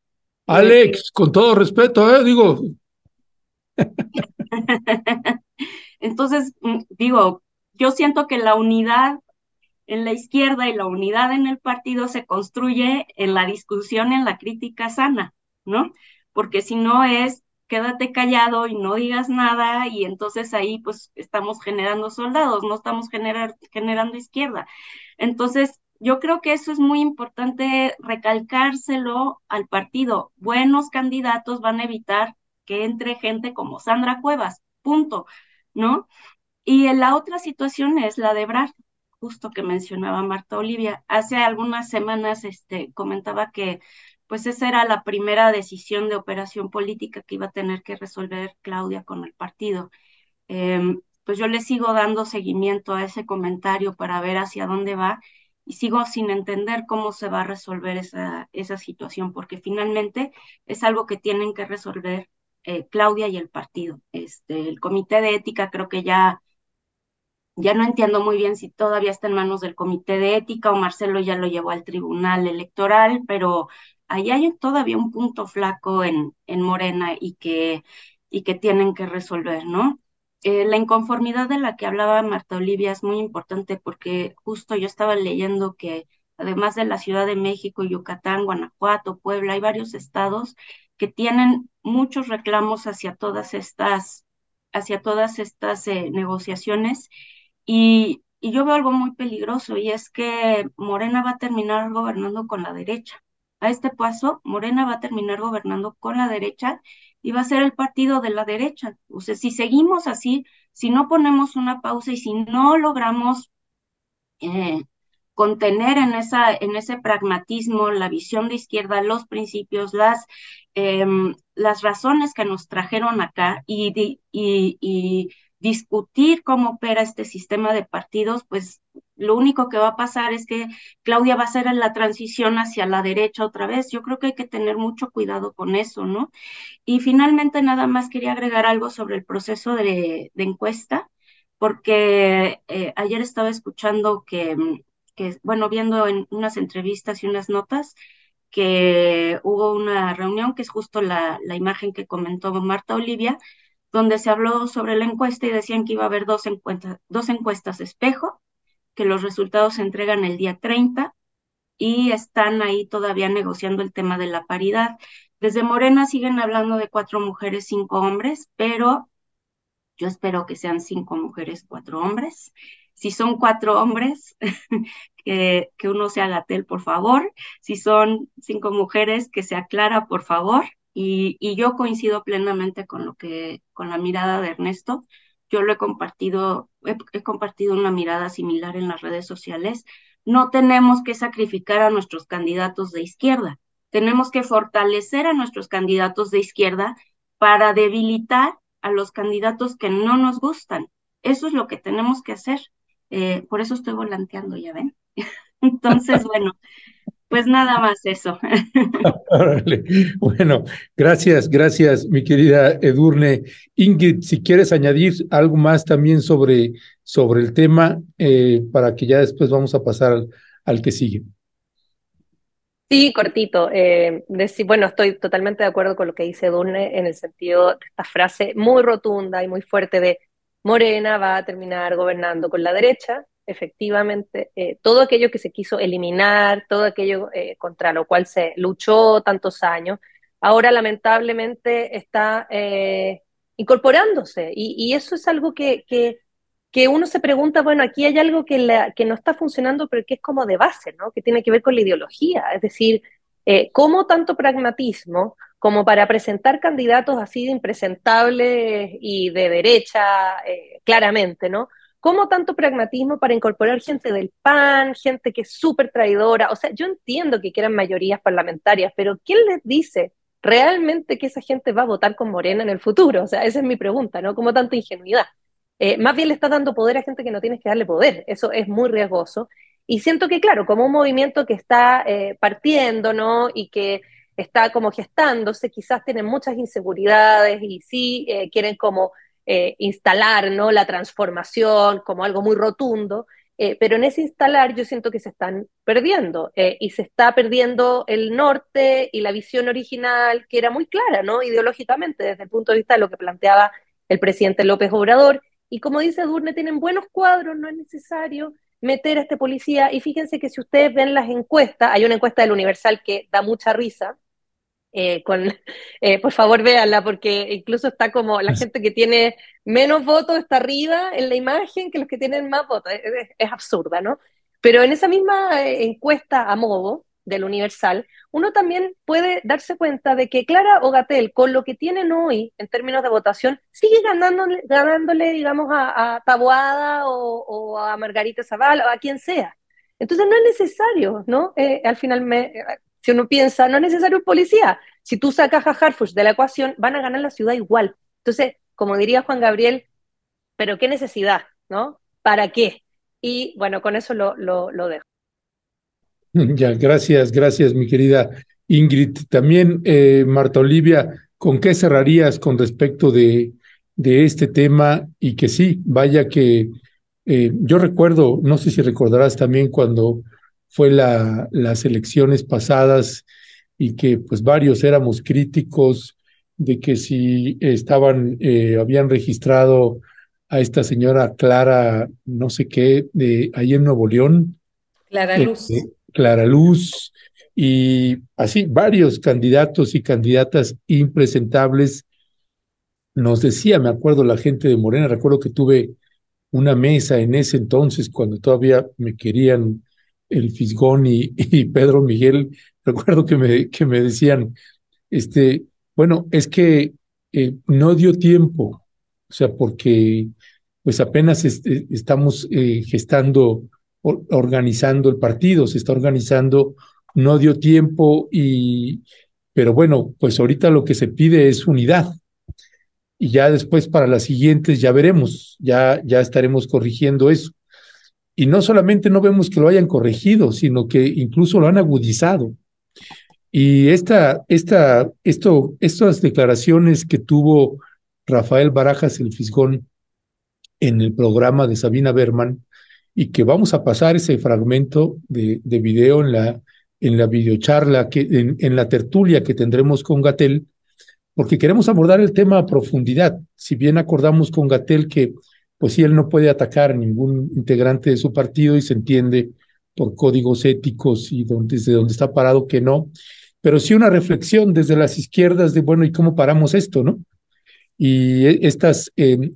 Alex, con todo respeto, ¿eh? Digo, Entonces, mm, digo, yo siento que la unidad en la izquierda y la unidad en el partido se construye en la discusión, en la crítica sana, ¿no? Porque si no es, quédate callado y no digas nada y entonces ahí pues estamos generando soldados, no estamos generar, generando izquierda. Entonces, yo creo que eso es muy importante recalcárselo al partido. Buenos candidatos van a evitar que entre gente como Sandra Cuevas, punto, ¿no? Y la otra situación es la de Brad, justo que mencionaba Marta Olivia. Hace algunas semanas este, comentaba que pues esa era la primera decisión de operación política que iba a tener que resolver Claudia con el partido. Em, pues yo le sigo dando seguimiento a ese comentario para ver hacia dónde va y sigo sin entender cómo se va a resolver esa, esa situación, porque finalmente es algo que tienen que resolver eh, Claudia y el partido. Este, el comité de ética creo que ya ya no entiendo muy bien si todavía está en manos del comité de ética o Marcelo ya lo llevó al tribunal electoral, pero ahí hay todavía un punto flaco en, en Morena y que, y que tienen que resolver, ¿no? Eh, la inconformidad de la que hablaba Marta Olivia es muy importante porque justo yo estaba leyendo que además de la Ciudad de México, Yucatán, Guanajuato, Puebla, hay varios estados que tienen muchos reclamos hacia todas estas, hacia todas estas eh, negociaciones y, y yo veo algo muy peligroso y es que Morena va a terminar gobernando con la derecha. A este paso, Morena va a terminar gobernando con la derecha y va a ser el partido de la derecha. O sea, si seguimos así, si no ponemos una pausa y si no logramos eh, contener en, esa, en ese pragmatismo la visión de izquierda, los principios, las, em, las razones que nos trajeron acá y, y, y discutir cómo opera este sistema de partidos, pues lo único que va a pasar es que Claudia va a hacer la transición hacia la derecha otra vez. Yo creo que hay que tener mucho cuidado con eso, ¿no? Y finalmente nada más quería agregar algo sobre el proceso de, encuesta, porque eh, ayer estaba escuchando que, que, bueno, viendo en unas entrevistas y unas notas, que hubo una reunión, que es justo la, la imagen que comentó Marta Olivia, donde se habló sobre la encuesta y decían que iba a haber dos encuestas, dos encuestas espejo, que los resultados se entregan el día 30 y están ahí todavía negociando el tema de la paridad. Desde Morena siguen hablando de cuatro mujeres, cinco hombres, pero yo espero que sean cinco mujeres, cuatro hombres. Si son cuatro hombres, que, que uno sea Gatel, por favor. Si son cinco mujeres, que sea Clara, por favor. Y, y yo coincido plenamente con lo que, con la mirada de Ernesto. Yo lo he compartido, he, he compartido una mirada similar en las redes sociales. No tenemos que sacrificar a nuestros candidatos de izquierda. Tenemos que fortalecer a nuestros candidatos de izquierda para debilitar a los candidatos que no nos gustan. Eso es lo que tenemos que hacer. Eh, por eso estoy volanteando, ya ven. Entonces, bueno, pues nada más eso. Órale. Bueno, gracias, gracias, mi querida Edurne. Ingrid, si quieres añadir algo más también sobre, sobre el tema, eh, para que ya después vamos a pasar al, al que sigue. Sí, cortito. Eh, decir, bueno, estoy totalmente de acuerdo con lo que dice Durne en el sentido de esta frase muy rotunda y muy fuerte de Morena va a terminar gobernando con la derecha. Efectivamente, eh, todo aquello que se quiso eliminar, todo aquello eh, contra lo cual se luchó tantos años, ahora lamentablemente está eh, incorporándose. Y, y eso es algo que, que que uno se pregunta, bueno, aquí hay algo que, que no está funcionando, pero que es como de base, ¿no? Que tiene que ver con la ideología. Es decir, ¿cómo tanto pragmatismo como para presentar candidatos así de impresentables y de derecha, claramente, ¿no? ¿Cómo tanto pragmatismo para incorporar gente del PAN, gente que es súper traidora? O sea, yo entiendo que quieran mayorías parlamentarias, pero ¿quién les dice realmente que esa gente va a votar con Morena en el futuro? O sea, esa es mi pregunta, ¿no? ¿Cómo tanta ingenuidad? Eh, más bien le está dando poder a gente que no tienes que darle poder. Eso es muy riesgoso. Y siento que, claro, como un movimiento que está eh, partiendo, ¿no? Y que está como gestándose, quizás tienen muchas inseguridades y sí eh, quieren como eh, instalar, ¿no? La transformación como algo muy rotundo. Eh, pero en ese instalar yo siento que se están perdiendo y se está perdiendo el norte y la visión original que era muy clara, ¿no? Ideológicamente, desde el punto de vista de lo que planteaba el presidente López Obrador y como dice Durne, tienen buenos cuadros, no es necesario meter a este policía. Y fíjense que si ustedes ven las encuestas, hay una encuesta del Universal que da mucha risa. Eh, con, eh, por favor, véanla, porque incluso está como la gente que tiene menos votos está arriba en la imagen que los que tienen más votos. Es, es, es absurda, ¿no? Pero en esa misma eh, encuesta a modo del Universal, uno también puede darse cuenta de que Clara Ogatel, con lo que tienen hoy en términos de votación, sigue ganándole, ganándole digamos, a, a Taboada o, o, a Margarita Zavala o a quien sea. Entonces no es necesario, ¿no? Eh, al final, me, si uno piensa, no es necesario un policía. Si tú sacas a Harfush de la ecuación, van a ganar la ciudad igual. Entonces, como diría Juan Gabriel, pero qué necesidad, ¿no? ¿Para qué? Y bueno, con eso lo, lo, lo dejo. Ya, gracias, gracias, mi querida Ingrid. También, eh, Marta Olivia, ¿con qué cerrarías con respecto de, de este tema? Y que sí, vaya que eh, yo recuerdo, no sé si recordarás también cuando fue la, las elecciones pasadas y que pues varios éramos críticos de que si estaban, eh, habían registrado a esta señora Clara, no sé qué, de ahí en Nuevo León. Clara Luz. Eh, Clara Luz y así varios candidatos y candidatas impresentables. Nos decía, me acuerdo la gente de Morena, recuerdo que tuve una mesa en ese entonces cuando todavía me querían el Fisgón y, Pedro Miguel, recuerdo que me, que me decían, este, bueno, es que eh, no dio tiempo, o sea, porque pues apenas este, estamos eh, gestando, or- organizando el partido, se está organizando, no dio tiempo y, pero bueno, pues ahorita lo que se pide es unidad y ya después para las siguientes ya veremos, ya, ya estaremos corrigiendo eso. Y no solamente no vemos que lo hayan corregido, sino que incluso lo han agudizado. Y esta, esta, esto, estas declaraciones que tuvo Rafael Barajas el Fisgón en el programa de Sabina Berman, y que vamos a pasar ese fragmento de, de video en la, en la videocharla, que, en, en la tertulia que tendremos con Gatel, porque queremos abordar el tema a profundidad. Si bien acordamos con Gatel que, pues sí, él no puede atacar a ningún integrante de su partido y se entiende por códigos éticos y desde donde está parado que no, pero sí una reflexión desde las izquierdas de, bueno, ¿y cómo paramos esto, no? Y eh, estas, eh,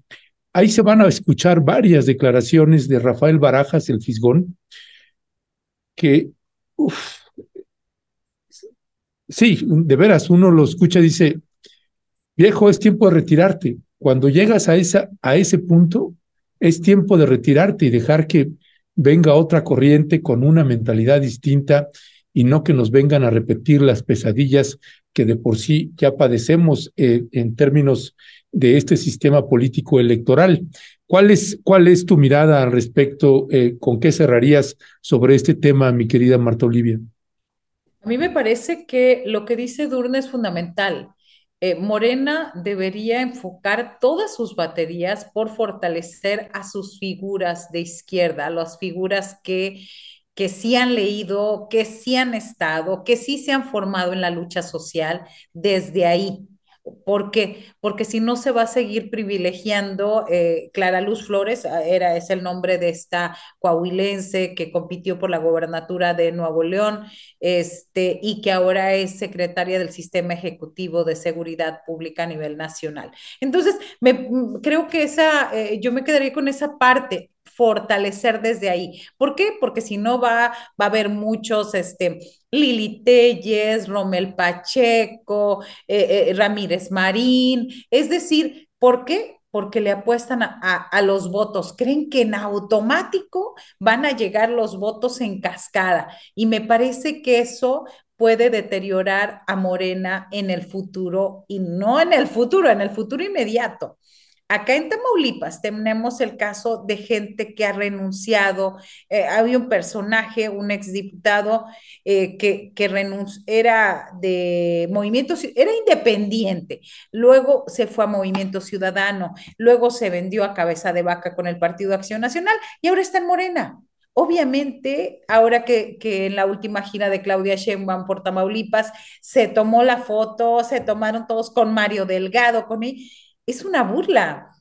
ahí se van a escuchar varias declaraciones de Rafael Barajas, el Fisgón, que, uf, sí, de veras, uno lo escucha y dice, viejo, es tiempo de retirarte. Cuando llegas a, esa, a ese punto, es tiempo de retirarte y dejar que venga otra corriente con una mentalidad distinta y no que nos vengan a repetir las pesadillas que de por sí ya padecemos eh, en términos de este sistema político electoral. ¿Cuál es, cuál es tu mirada al respecto? Eh, ¿Con qué cerrarías sobre este tema, mi querida Marta Olivia? A mí me parece que lo que dice Durne es fundamental. Eh, Morena debería enfocar todas sus baterías por fortalecer a sus figuras de izquierda, a las figuras que, que sí han leído, que sí han estado, que sí se han formado en la lucha social desde ahí. ¿Por qué? Porque si no se va a seguir privilegiando, eh, Clara Luz Flores, ah, era, es el nombre de esta coahuilense que compitió por la gobernatura de Nuevo León, este, y que ahora es secretaria del Sistema Ejecutivo de Seguridad Pública a nivel nacional. Entonces, me, creo que esa, eh, yo me quedaría con esa parte, fortalecer desde ahí. ¿Por qué? Porque si no va, va a haber muchos, este, Lili Telles, Romel Pacheco, eh, eh, Ramírez Marín, es decir, ¿por qué? Porque le apuestan a, los votos, creen que en automático van a llegar los votos en cascada y me parece que eso puede deteriorar a Morena en el futuro y no en el futuro, en el futuro inmediato. Acá en Tamaulipas tenemos el caso de gente que ha renunciado. Eh, había un personaje, un exdiputado, eh, que, que era de movimiento, era independiente. Luego se fue a Movimiento Ciudadano. Luego se vendió a cabeza de vaca con el Partido Acción Nacional y ahora está en Morena. Obviamente, ahora que, que, en la última gira de Claudia Sheinbaum por Tamaulipas se tomó la foto, se tomaron todos con Mario Delgado, con él es una burla.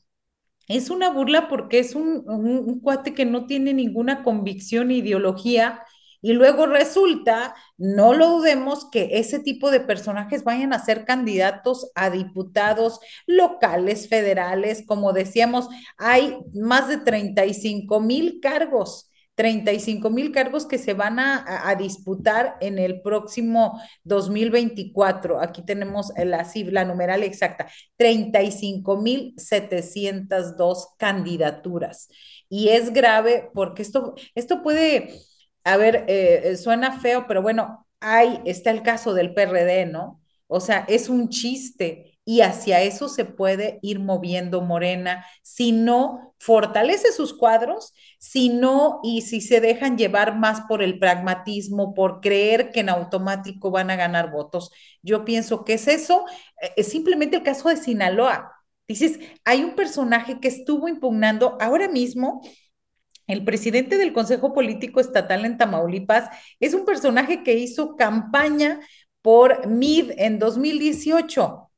Es una burla porque es un, cuate que no tiene ninguna convicción, ideología, y luego resulta, no lo dudemos, que ese tipo de personajes vayan a ser candidatos a diputados locales, federales, como decíamos, hay más de 35 mil cargos 35 mil cargos que se van a, disputar en el próximo 2024. Aquí tenemos la, la numeral exacta, 35 mil 702 candidaturas. Y es grave porque esto, esto puede, a ver, eh, suena feo, pero bueno, hay, está el caso del PRD, ¿no? O sea, es un chiste y hacia eso se puede ir moviendo Morena si no fortalece sus cuadros, si no y si se dejan llevar más por el pragmatismo, por creer que en automático van a ganar votos. Yo pienso que es eso, es simplemente el caso de Sinaloa. Dices, hay un personaje que estuvo impugnando ahora mismo el presidente del Consejo Político Estatal en Tamaulipas es un personaje que hizo campaña por MID en 2018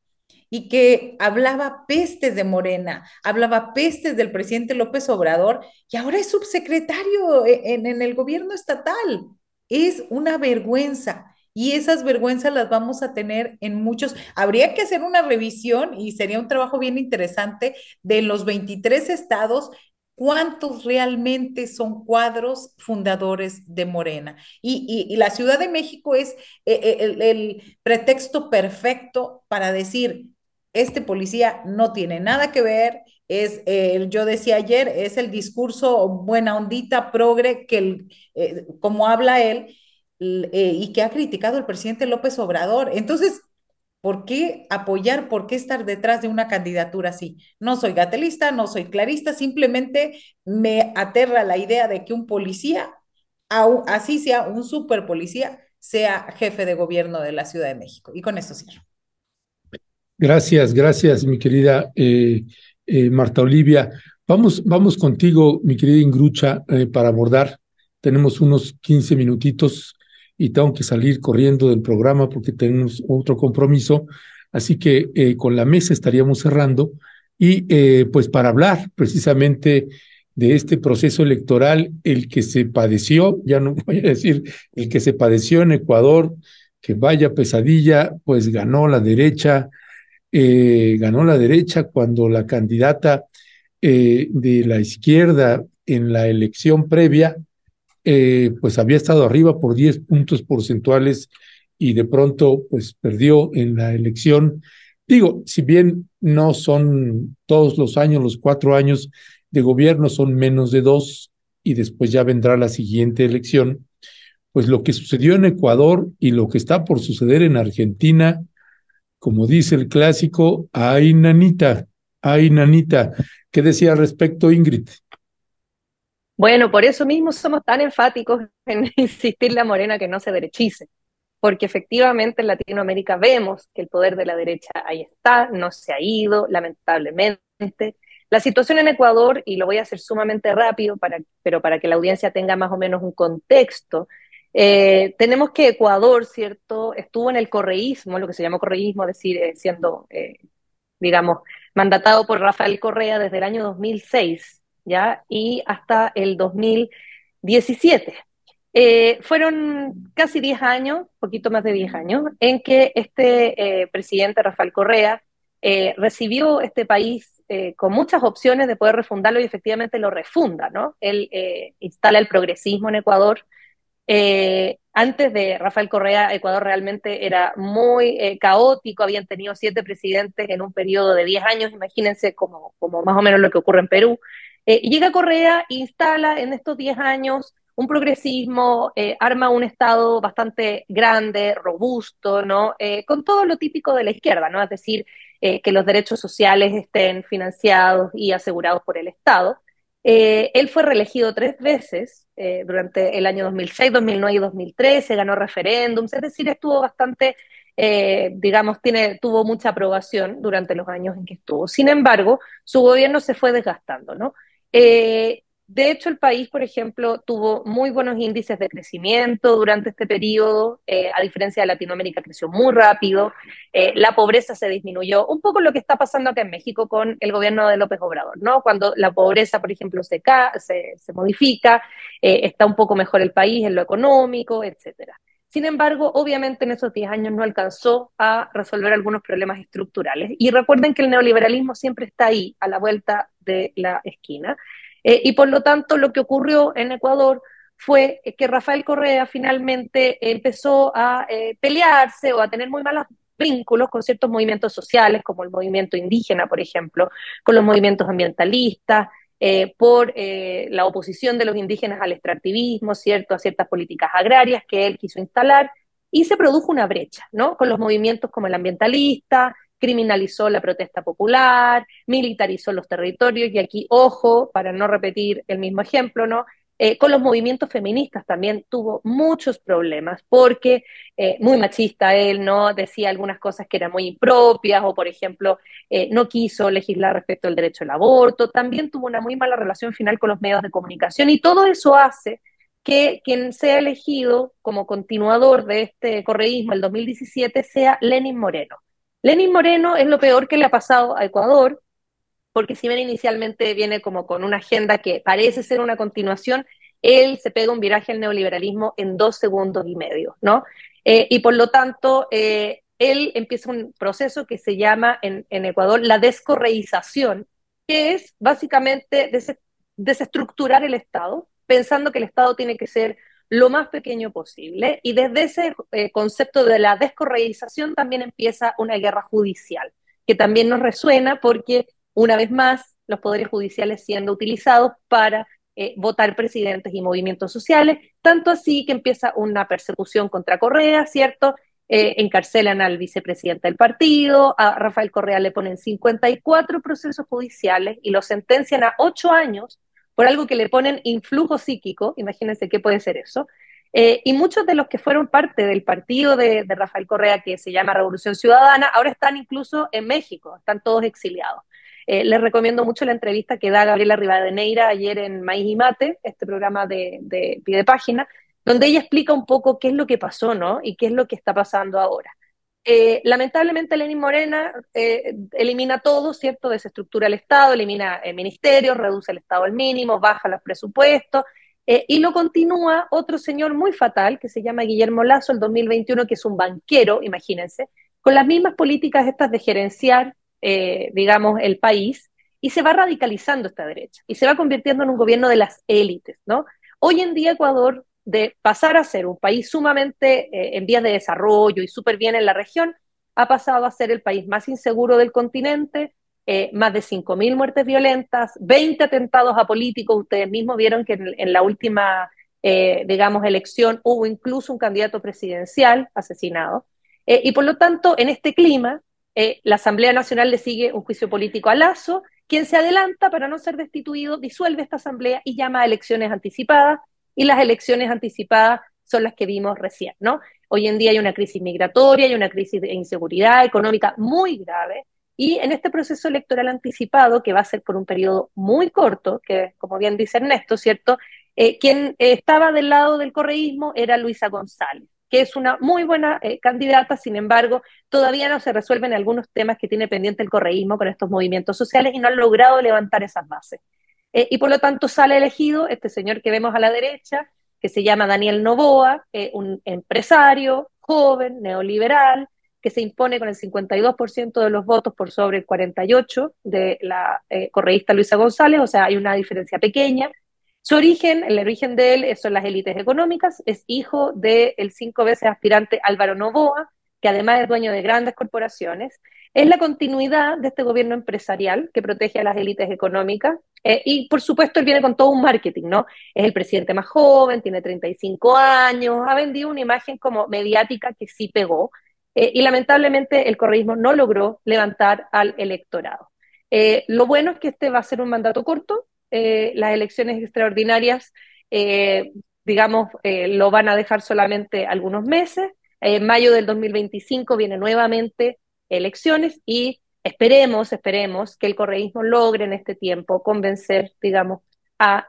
y que hablaba pestes de Morena, hablaba pestes del presidente López Obrador y ahora es subsecretario en, en, el gobierno estatal. Es una vergüenza. Y esas vergüenzas las vamos a tener en muchos. Habría que hacer una revisión y sería un trabajo bien interesante de los 23 estados cuántos realmente son cuadros fundadores de Morena. Y, la Ciudad de México es el, el, el, pretexto perfecto para decir, este policía no tiene nada que ver, es, eh, yo decía ayer, es el discurso buena ondita, progre, que el, eh, como habla él, eh, y que ha criticado el presidente López Obrador. Entonces, ¿por qué apoyar, por qué estar detrás de una candidatura así? No soy gatelista, no soy clarista, simplemente me aterra la idea de que un policía, así sea un super policía, sea jefe de gobierno de la Ciudad de México. Y con esto cierro. Gracias, gracias, mi querida eh, eh, Marta Olivia. Vamos, vamos contigo, mi querida Ingrucha, eh, para abordar. Tenemos unos 15 minutitos y tengo que salir corriendo del programa porque tenemos otro compromiso. Así que con la mesa estaríamos cerrando y pues para hablar precisamente de este proceso electoral, el que se padeció, ya no voy a decir el que se padeció en Ecuador, que vaya pesadilla, pues ganó la derecha, eh, ganó la derecha cuando la candidata eh, de la izquierda en la elección previa, eh, pues había estado arriba por 10 puntos porcentuales y de pronto pues perdió en la elección. Digo, si bien no son todos los años, los cuatro años de gobierno son menos de dos y después ya vendrá la siguiente elección, pues lo que sucedió en Ecuador y lo que está por suceder en Argentina, como dice el clásico, ay nanita, ay nanita. ¿Qué decía al respecto Ingrid? Bueno, por eso mismo somos tan enfáticos en insistirle a Morena que no se derechice, porque efectivamente en Latinoamérica vemos que el poder de la derecha ahí está, no se ha ido, lamentablemente. La situación en Ecuador, y lo voy a hacer sumamente rápido, para, pero para que la audiencia tenga más o menos un contexto, eh, tenemos que Ecuador, ¿cierto?, estuvo en el correísmo, lo que se llamó correísmo, es decir, eh, siendo, eh, digamos, mandatado por Rafael Correa desde el año 2006, ¿ya? Y hasta el 2017. Eh, fueron casi 10 años, poquito más de 10 años, en que este presidente Rafael Correa recibió este país con muchas opciones de poder refundarlo y efectivamente lo refunda, ¿no? Él eh, instala el progresismo en Ecuador. Eh, antes de Rafael Correa, Ecuador realmente era muy eh, caótico, habían tenido siete presidentes en un periodo de 10 años, imagínense como, como más o menos lo que ocurre en Perú. Eh, llega Correa instala en estos 10 años un progresismo, eh, arma un Estado bastante grande, robusto, ¿no? Con todo lo típico de la izquierda, ¿no? Es decir, que los derechos sociales estén financiados y asegurados por el Estado. Él fue reelegido tres veces eh, durante el año 2006, 2009 y 2013, ganó referéndums, es decir, estuvo bastante, eh, digamos, tiene, tuvo mucha aprobación durante los años en que estuvo. Sin embargo, su gobierno se fue desgastando, ¿no? Eh, de hecho, el país, por ejemplo, tuvo muy buenos índices de crecimiento durante este periodo, eh, a diferencia de Latinoamérica, creció muy rápido, eh, la pobreza se disminuyó, un poco lo que está pasando acá en México con el gobierno de López Obrador, ¿no? Cuando la pobreza, por ejemplo, se, se, se modifica, eh, está un poco mejor el país en lo económico, etcétera. Sin embargo, obviamente en esos 10 años no alcanzó a resolver algunos problemas estructurales. Y recuerden que el neoliberalismo siempre está ahí, a la vuelta de la esquina. Eh, y por lo tanto, lo que ocurrió en Ecuador fue que Rafael Correa finalmente empezó a eh, pelearse o a tener muy malos vínculos con ciertos movimientos sociales, como el movimiento indígena, por ejemplo, con los movimientos ambientalistas, eh, por la oposición de los indígenas al extractivismo, ¿cierto?, a ciertas políticas agrarias que él quiso instalar, y se produjo una brecha, ¿no?, con los movimientos como el ambientalista, criminalizó la protesta popular, militarizó los territorios, y aquí, ojo, para no repetir el mismo ejemplo, ¿no? Eh, con los movimientos feministas también tuvo muchos problemas, porque eh, muy machista él, ¿no? Decía algunas cosas que eran muy impropias, o por ejemplo, eh, no quiso legislar respecto al derecho al aborto, también tuvo una muy mala relación final con los medios de comunicación, y todo eso hace que quien sea elegido como continuador de este correísmo el 2017 sea Lenin Moreno. Lenin Moreno es lo peor que le ha pasado a Ecuador, porque si bien inicialmente viene como con una agenda que parece ser una continuación, él se pega un viraje al neoliberalismo en dos segundos y medio, ¿no? Eh, y por lo tanto, eh, él empieza un proceso que se llama en, Ecuador la descorreización, que es básicamente des desestructurar el Estado, pensando que el Estado tiene que ser lo más pequeño posible. Y desde ese eh, concepto de la descorreización también empieza una guerra judicial, que también nos resuena porque, una vez más, los poderes judiciales siendo utilizados para eh, votar presidentes y movimientos sociales, tanto así que empieza una persecución contra Correa, ¿cierto? Eh, encarcelan al vicepresidente del partido, a Rafael Correa le ponen 54 procesos judiciales y lo sentencian a ocho años por algo que le ponen influjo psíquico, imagínense qué puede ser eso, eh, y muchos de los que fueron parte del partido de, Rafael Correa, que se llama Revolución Ciudadana, ahora están incluso en México, están todos exiliados. Eh, les recomiendo mucho la entrevista que da Gabriela Rivadeneira ayer en Maíz y Mate, este programa de, de de página, donde ella explica un poco qué es lo que pasó, ¿no? Y qué es lo que está pasando ahora. Eh, lamentablemente Lenín Morena eh, elimina todo, ¿cierto? Desestructura el Estado, elimina el ministerio, reduce el Estado al mínimo, baja los presupuestos, eh, y lo continúa otro señor muy fatal que se llama Guillermo Lazo, el 2021, que es un banquero, imagínense, con las mismas políticas estas de gerenciar, eh, digamos, el país, y se va radicalizando esta derecha, y se va convirtiendo en un gobierno de las élites, ¿no? Hoy en día Ecuador, de pasar a ser un país sumamente eh, en vías de desarrollo y súper bien en la región, ha pasado a ser el país más inseguro del continente, eh, más de 5.000 muertes violentas, 20 atentados a políticos. Ustedes mismos vieron que en, la última, eh, digamos, elección hubo incluso un candidato presidencial asesinado. Y por lo tanto, en este clima, la Asamblea Nacional le sigue un juicio político a Lazo, quien se adelanta para no ser destituido, disuelve esta Asamblea y llama a elecciones anticipadas. Y las elecciones anticipadas son las que vimos recién, ¿no? Hoy en día hay una crisis migratoria, hay una crisis de inseguridad económica muy grave, y en este proceso electoral anticipado, que va a ser por un periodo muy corto, que como bien dice Ernesto, ¿cierto? Eh, quien eh, estaba del lado del correísmo era Luisa González, que es una muy buena eh, candidata, sin embargo, todavía no se resuelven algunos temas que tiene pendiente el correísmo con estos movimientos sociales y no han logrado levantar esas bases. Eh, y por lo tanto sale elegido este señor que vemos a la derecha, que se llama Daniel Novoa, eh, un empresario joven, neoliberal, que se impone con el 52% de los votos por sobre el 48% de la eh, correísta Luisa González, o sea, hay una diferencia pequeña. Su origen, el origen de él son las élites económicas, es hijo del de cinco veces aspirante Álvaro Novoa, que además es dueño de grandes corporaciones, es la continuidad de este gobierno empresarial que protege a las élites económicas eh, y por supuesto él viene con todo un marketing, ¿no? Es el presidente más joven, tiene 35 años, ha vendido una imagen como mediática que sí pegó, eh, y lamentablemente el correísmo no logró levantar al electorado. Eh, lo bueno es que este va a ser un mandato corto, las elecciones extraordinarias, digamos, lo van a dejar solamente algunos meses, en mayo del 2025 viene nuevamente elecciones y esperemos, esperemos que el correísmo logre en este tiempo convencer, digamos, a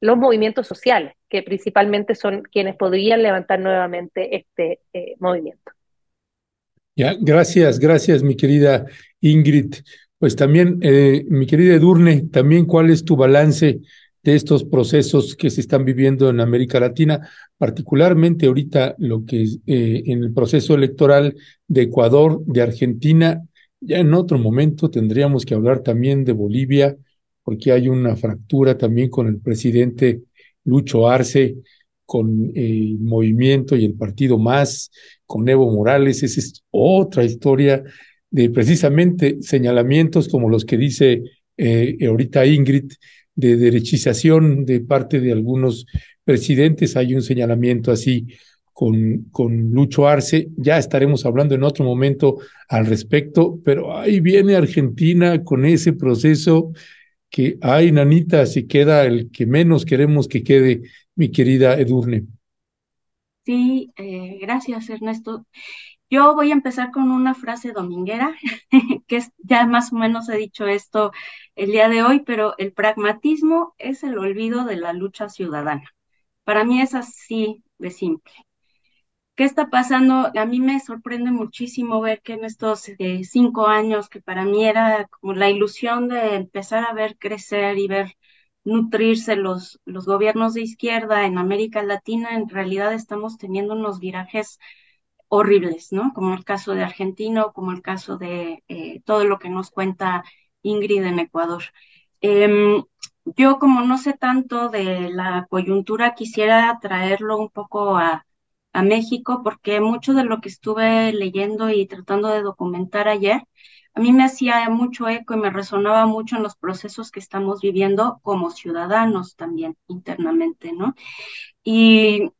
los movimientos sociales, que principalmente son quienes podrían levantar nuevamente este movimiento. Ya, gracias, gracias, mi querida Ingrid. Pues también, eh, mi querida Edurne, también cuál es tu balance de estos procesos que se están viviendo en América Latina, particularmente ahorita lo que es eh, en el proceso electoral de Ecuador, de Argentina. Ya en otro momento tendríamos que hablar también de Bolivia, porque hay una fractura también con el presidente Lucho Arce, con el movimiento y el partido más, con Evo Morales, esa es otra historia de precisamente señalamientos como los que dice eh, ahorita Ingrid, de derechización de parte de algunos presidentes. Hay un señalamiento así con, con Lucho Arce. Ya estaremos hablando en otro momento al respecto, pero ahí viene Argentina con ese proceso que, ay, nanita, si queda el que menos queremos que quede, mi querida Edurne. Sí, eh, gracias Ernesto. Yo voy a empezar con una frase dominguera, que es, ya más o menos he dicho esto el día de hoy, pero el pragmatismo es el olvido de la lucha ciudadana. Para mí es así de simple. ¿Qué está pasando? A mí me sorprende muchísimo ver que en estos eh, cinco años, que para mí era como la ilusión de empezar a ver crecer y ver nutrirse los, los gobiernos de izquierda en América Latina, en realidad estamos teniendo unos virajes horribles, ¿no? Como el caso de Argentina como el caso de eh, todo lo que nos cuenta Ingrid en Ecuador. Eh, yo como no sé tanto de la coyuntura, quisiera traerlo un poco a, a México porque mucho de lo que estuve leyendo y tratando de documentar ayer a mí me hacía mucho eco y me resonaba mucho en los procesos que estamos viviendo como ciudadanos también internamente, ¿no? Y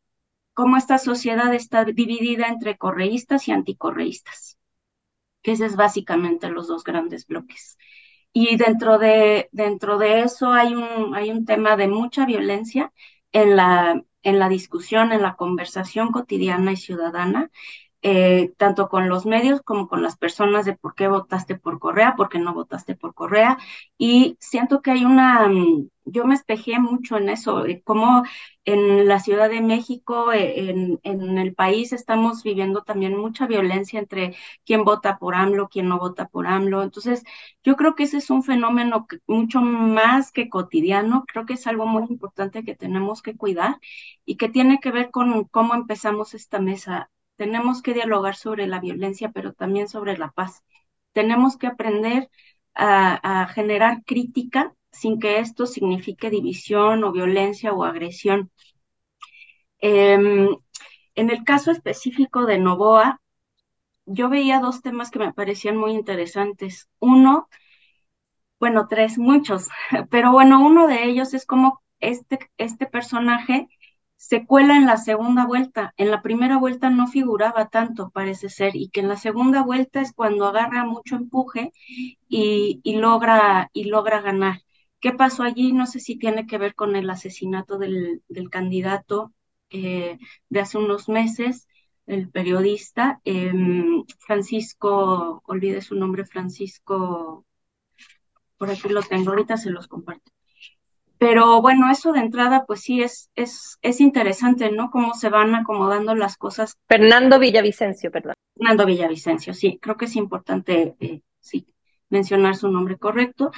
cómo esta sociedad está dividida entre correístas y anticorreístas, que ese es básicamente los dos grandes bloques. Y dentro de, dentro de eso hay un, hay un tema de mucha violencia en la, en la discusión, en la conversación cotidiana y ciudadana, eh, tanto con los medios como con las personas de por qué votaste por Correa, por qué no votaste por Correa. Y siento que hay una, mm, yo me espejé mucho en eso, eh, como en la Ciudad de México, eh, en, el país, estamos viviendo también mucha violencia entre quién vota por AMLO, quién no vota por AMLO. Entonces, yo creo que ese es un fenómeno mucho más que cotidiano, creo que es algo muy importante que tenemos que cuidar y que tiene que ver con cómo empezamos esta mesa tenemos que dialogar sobre la violencia, pero también sobre la paz. Tenemos que aprender a, generar crítica sin que esto signifique división o violencia o agresión. Eh, en el caso específico de Novoa, yo veía dos temas que me parecían muy interesantes. Uno, bueno, tres, muchos, pero bueno, uno de ellos es como este, este personaje se cuela en la segunda vuelta. En la primera vuelta no figuraba tanto, parece ser, y que en la segunda vuelta es cuando agarra mucho empuje y, logra, y logra ganar. ¿Qué pasó allí? No sé si tiene que ver con el asesinato del, candidato eh, de hace unos meses, el periodista eh, Francisco, olvide su nombre, Francisco, por aquí lo tengo, ahorita se los comparto. Pero bueno, eso de entrada, pues sí, es, es, es interesante, ¿no? Cómo se van acomodando las cosas. Fernando Villavicencio, perdón. Fernando Villavicencio, sí, creo que es importante, eh, sí, mencionar su nombre correcto.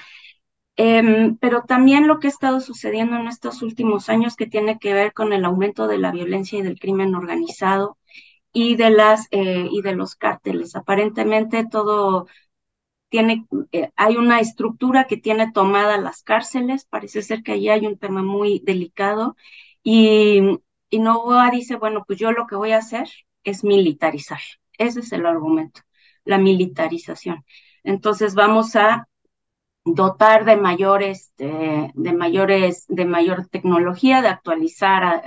Eh, pero también lo que ha estado sucediendo en estos últimos años que tiene que ver con el aumento de la violencia y del crimen organizado y de las eh, y de los cárteles. Aparentemente todo tiene, eh, hay una estructura que tiene tomada las cárceles, parece ser que allí hay un tema muy delicado y, y Novoa dice, bueno, pues yo lo que voy a hacer es militarizar. Ese es el argumento, la militarización. Entonces vamos a dotar de mayores, de, de mayores, de mayor tecnología, de actualizar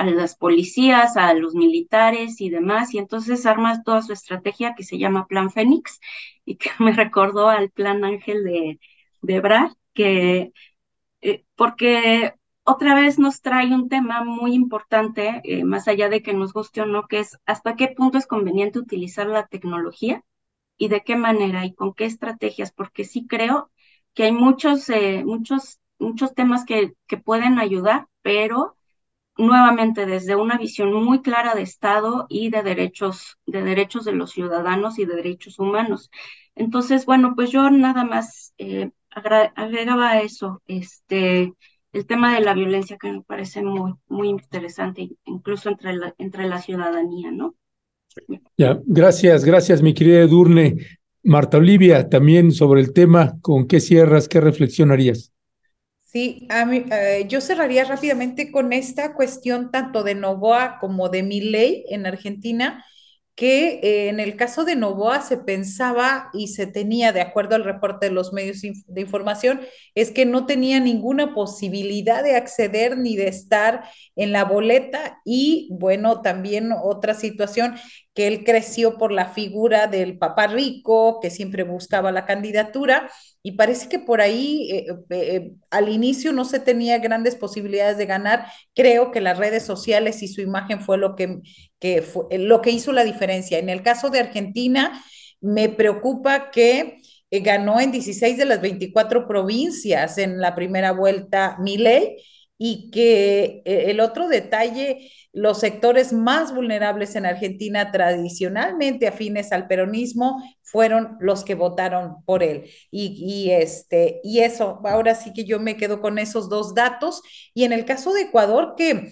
a las policías, a los militares y demás, y entonces armas toda su estrategia que se llama Plan Fénix y que me recordó al Plan Ángel de, de Brad, que eh, porque otra vez nos trae un tema muy importante, eh, más allá de que nos guste o no, que es hasta qué punto es conveniente utilizar la tecnología y de qué manera y con qué estrategias, porque sí creo que hay muchos, eh, muchos, muchos temas que, que pueden ayudar, pero nuevamente desde una visión muy clara de Estado y de derechos, de derechos de los ciudadanos y de derechos humanos. Entonces, bueno, pues yo nada más eh, agregaba eso, este, el tema de la violencia que me parece muy, muy interesante, incluso entre la, entre la ciudadanía, ¿no? Ya, gracias, gracias, mi querida Edurne. Marta Olivia, también sobre el tema, ¿con qué cierras, qué reflexionarías? Sí, a mí, eh, yo cerraría rápidamente con esta cuestión tanto de Novoa como de Milei en Argentina, que eh, en el caso de Novoa se pensaba y se tenía, de acuerdo al reporte de los medios de información, es que no tenía ninguna posibilidad de acceder ni de estar en la boleta y bueno, también otra situación que él creció por la figura del papá rico, que siempre buscaba la candidatura y parece que por ahí eh, eh, al inicio no se tenía grandes posibilidades de ganar. Creo que las redes sociales y su imagen fue lo que, que fue, lo que hizo la diferencia. En el caso de Argentina, me preocupa que eh, ganó en 16 de las 24 provincias en la primera vuelta Milei y que eh, el otro detalle, los sectores más vulnerables en Argentina tradicionalmente afines al peronismo fueron los que votaron por él. Y, este, y eso, ahora sí que yo me quedo con esos dos datos. Y en el caso de Ecuador, que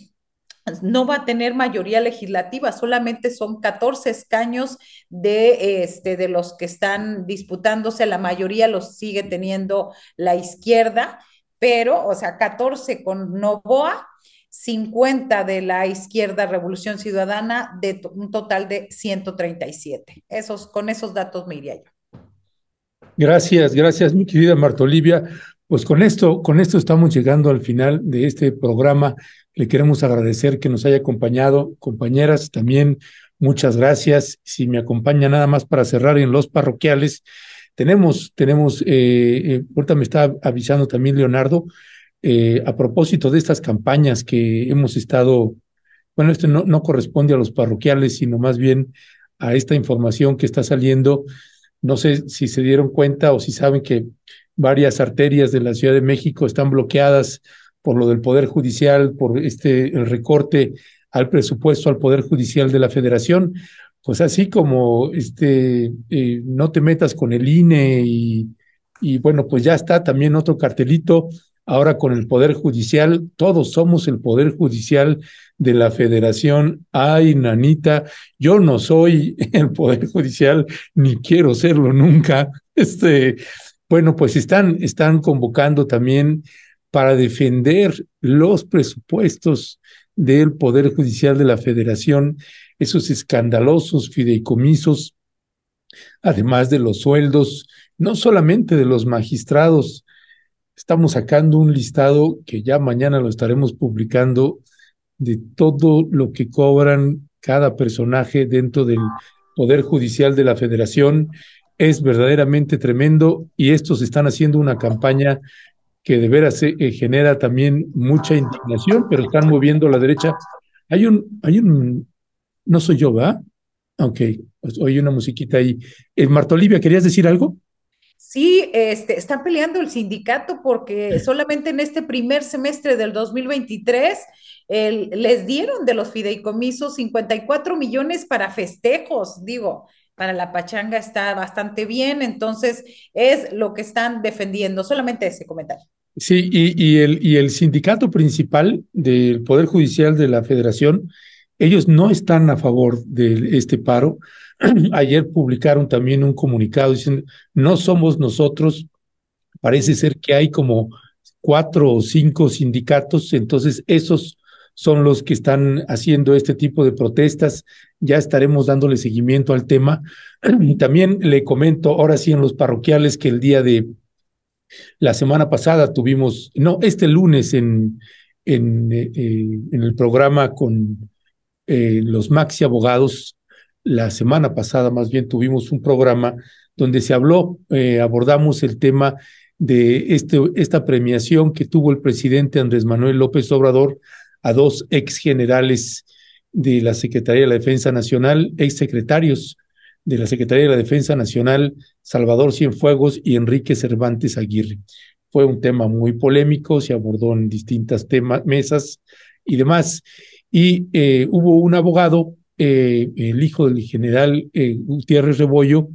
no va a tener mayoría legislativa, solamente son 14 escaños de, este, de los que están disputándose, la mayoría los sigue teniendo la izquierda pero, o sea, 14 con Novoa, 50 de la izquierda Revolución Ciudadana, de un total de 137. Esos, con esos datos me iría yo. Gracias, gracias, mi querida Marta Olivia. Pues con esto, con esto estamos llegando al final de este programa. Le queremos agradecer que nos haya acompañado, compañeras, también muchas gracias. Si me acompaña nada más para cerrar en los parroquiales, tenemos, tenemos, eh, eh, ahorita me está avisando también Leonardo, eh, a propósito de estas campañas que hemos estado, bueno, esto no, no corresponde a los parroquiales, sino más bien a esta información que está saliendo. No sé si se dieron cuenta o si saben que varias arterias de la Ciudad de México están bloqueadas por lo del Poder Judicial, por este el recorte al presupuesto al Poder Judicial de la Federación. Pues así como este eh, no te metas con el INE y, y bueno, pues ya está también otro cartelito ahora con el Poder Judicial, todos somos el Poder Judicial de la Federación. Ay, nanita, yo no soy el Poder Judicial, ni quiero serlo nunca. Este, bueno, pues están, están convocando también para defender los presupuestos del Poder Judicial de la Federación, esos escandalosos fideicomisos, además de los sueldos, no solamente de los magistrados, Estamos sacando un listado que ya mañana lo estaremos publicando de todo lo que cobran cada personaje dentro del Poder Judicial de la Federación. Es verdaderamente tremendo y estos están haciendo una campaña que de veras eh, genera también mucha indignación, pero están moviendo la derecha. Hay un, hay un, no soy yo, ¿va? Ok, pues, oye una musiquita ahí. Eh, Marta Olivia, ¿querías decir algo? Sí, este, están peleando el sindicato porque solamente en este primer semestre del 2023 el, les dieron de los fideicomisos 54 millones para festejos, digo, para la pachanga está bastante bien, entonces es lo que están defendiendo, solamente ese comentario. Sí, y, y, el, y el sindicato principal del Poder Judicial de la Federación, ellos no están a favor de este paro, Ayer publicaron también un comunicado diciendo, no somos nosotros, parece ser que hay como cuatro o cinco sindicatos, entonces esos son los que están haciendo este tipo de protestas. Ya estaremos dándole seguimiento al tema. También le comento ahora sí en los parroquiales que el día de la semana pasada tuvimos, no, este lunes en, en, eh, en el programa con eh, los Maxi Abogados, la semana pasada más bien tuvimos un programa donde se habló, eh, abordamos el tema de este, esta premiación que tuvo el presidente Andrés Manuel López Obrador a dos ex generales de la Secretaría de la Defensa Nacional, ex secretarios de la Secretaría de la Defensa Nacional, Salvador Cienfuegos y Enrique Cervantes Aguirre. Fue un tema muy polémico, se abordó en distintas temas, mesas y demás. Y eh, hubo un abogado eh, el hijo del general eh, Gutiérrez Rebollo,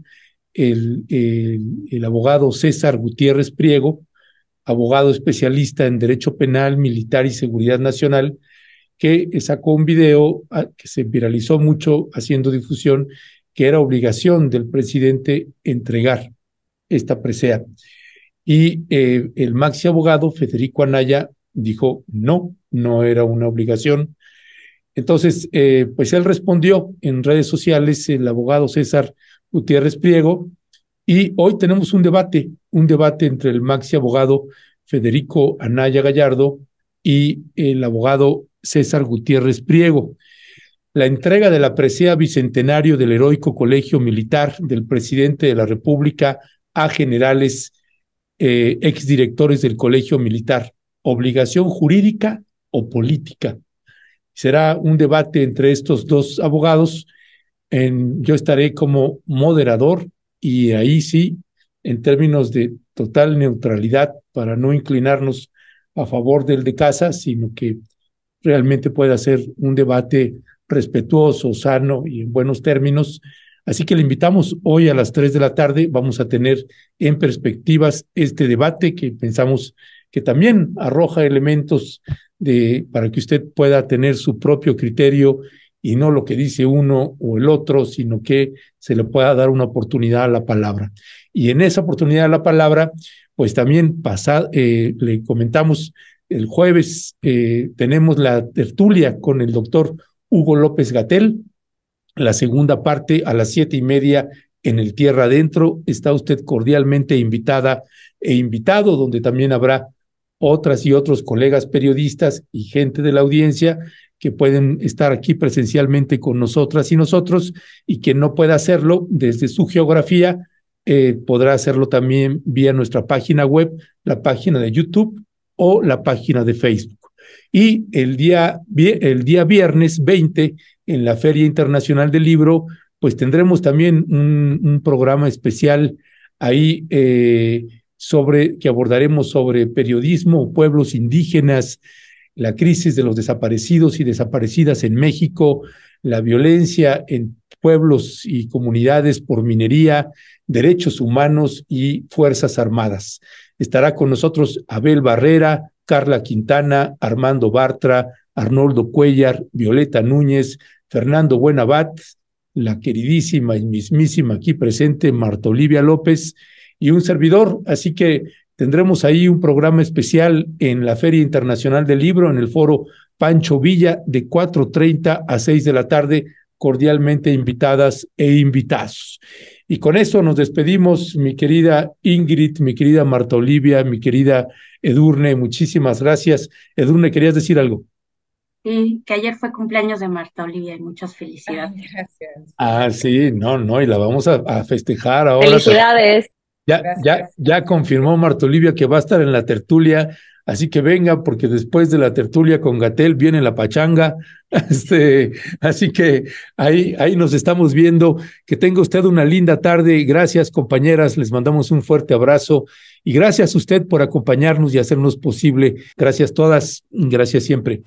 el, el, abogado César Gutiérrez Priego, abogado especialista en Derecho Penal, Militar y Seguridad Nacional, que sacó un video ah, que se viralizó mucho haciendo difusión, que era obligación del presidente entregar esta presea. Y el maxi abogado Federico Anaya dijo, no, no era una obligación, entonces, eh, pues él respondió en redes sociales, el abogado César Gutiérrez Priego, y hoy tenemos un debate, un debate entre el maxi abogado Federico Anaya Gallardo y el abogado César Gutiérrez Priego. La entrega de la presea bicentenario del heroico colegio militar del presidente de la República a generales eh, exdirectores del colegio militar, obligación jurídica o política. Será un debate entre estos dos abogados. Yo estaré como moderador y ahí sí, en términos de total neutralidad, para no inclinarnos a favor del de casa, sino que realmente pueda ser un debate respetuoso, sano y en buenos términos. Así que le invitamos hoy a las tres de la tarde. Vamos a tener en perspectivas este debate que pensamos que también arroja elementos de, para que usted pueda tener su propio criterio y no lo que dice uno o el otro, sino que se le pueda dar una oportunidad a la palabra. Y en esa oportunidad a la palabra, pues también pasado, eh, le comentamos el jueves, eh, tenemos la tertulia con el doctor Hugo López Gatel, la segunda parte a las siete y media en el Tierra Adentro. Está usted cordialmente invitada e invitado, donde también habrá otras y otros colegas periodistas y gente de la audiencia que pueden estar aquí presencialmente con nosotras y nosotros, y quien no pueda hacerlo desde su geografía, eh, podrá hacerlo también vía nuestra página web, la página de YouTube o la página de Facebook. Y el día, el día viernes 20, en la Feria Internacional del Libro, pues tendremos también un, un programa especial ahí eh, sobre que abordaremos sobre periodismo, pueblos indígenas, la crisis de los desaparecidos y desaparecidas en México, la violencia en pueblos y comunidades por minería, derechos humanos y fuerzas armadas. Estará con nosotros Abel Barrera, Carla Quintana, Armando Bartra, Arnoldo Cuellar, Violeta Núñez, Fernando Buenabat, la queridísima y mismísima aquí presente Marta Olivia López y un servidor. Así que tendremos ahí un programa especial en la Feria Internacional del Libro, en el foro Pancho Villa, de 4.30 a 6 de la tarde, cordialmente invitadas e invitados. Y con eso nos despedimos, mi querida Ingrid, mi querida Marta Olivia, mi querida Edurne, muchísimas gracias. Edurne, ¿querías decir algo? Sí, que ayer fue cumpleaños de Marta Olivia y muchas felicidades. Gracias. Ah, sí, no, no, y la vamos a, a festejar ahora. Felicidades. Ya, ya, ya confirmó Marta Olivia que va a estar en la tertulia, así que venga, porque después de la tertulia con Gatel viene la pachanga. Este, así que ahí, ahí nos estamos viendo. Que tenga usted una linda tarde. Gracias, compañeras. Les mandamos un fuerte abrazo. Y gracias a usted por acompañarnos y hacernos posible. Gracias todas. Gracias siempre.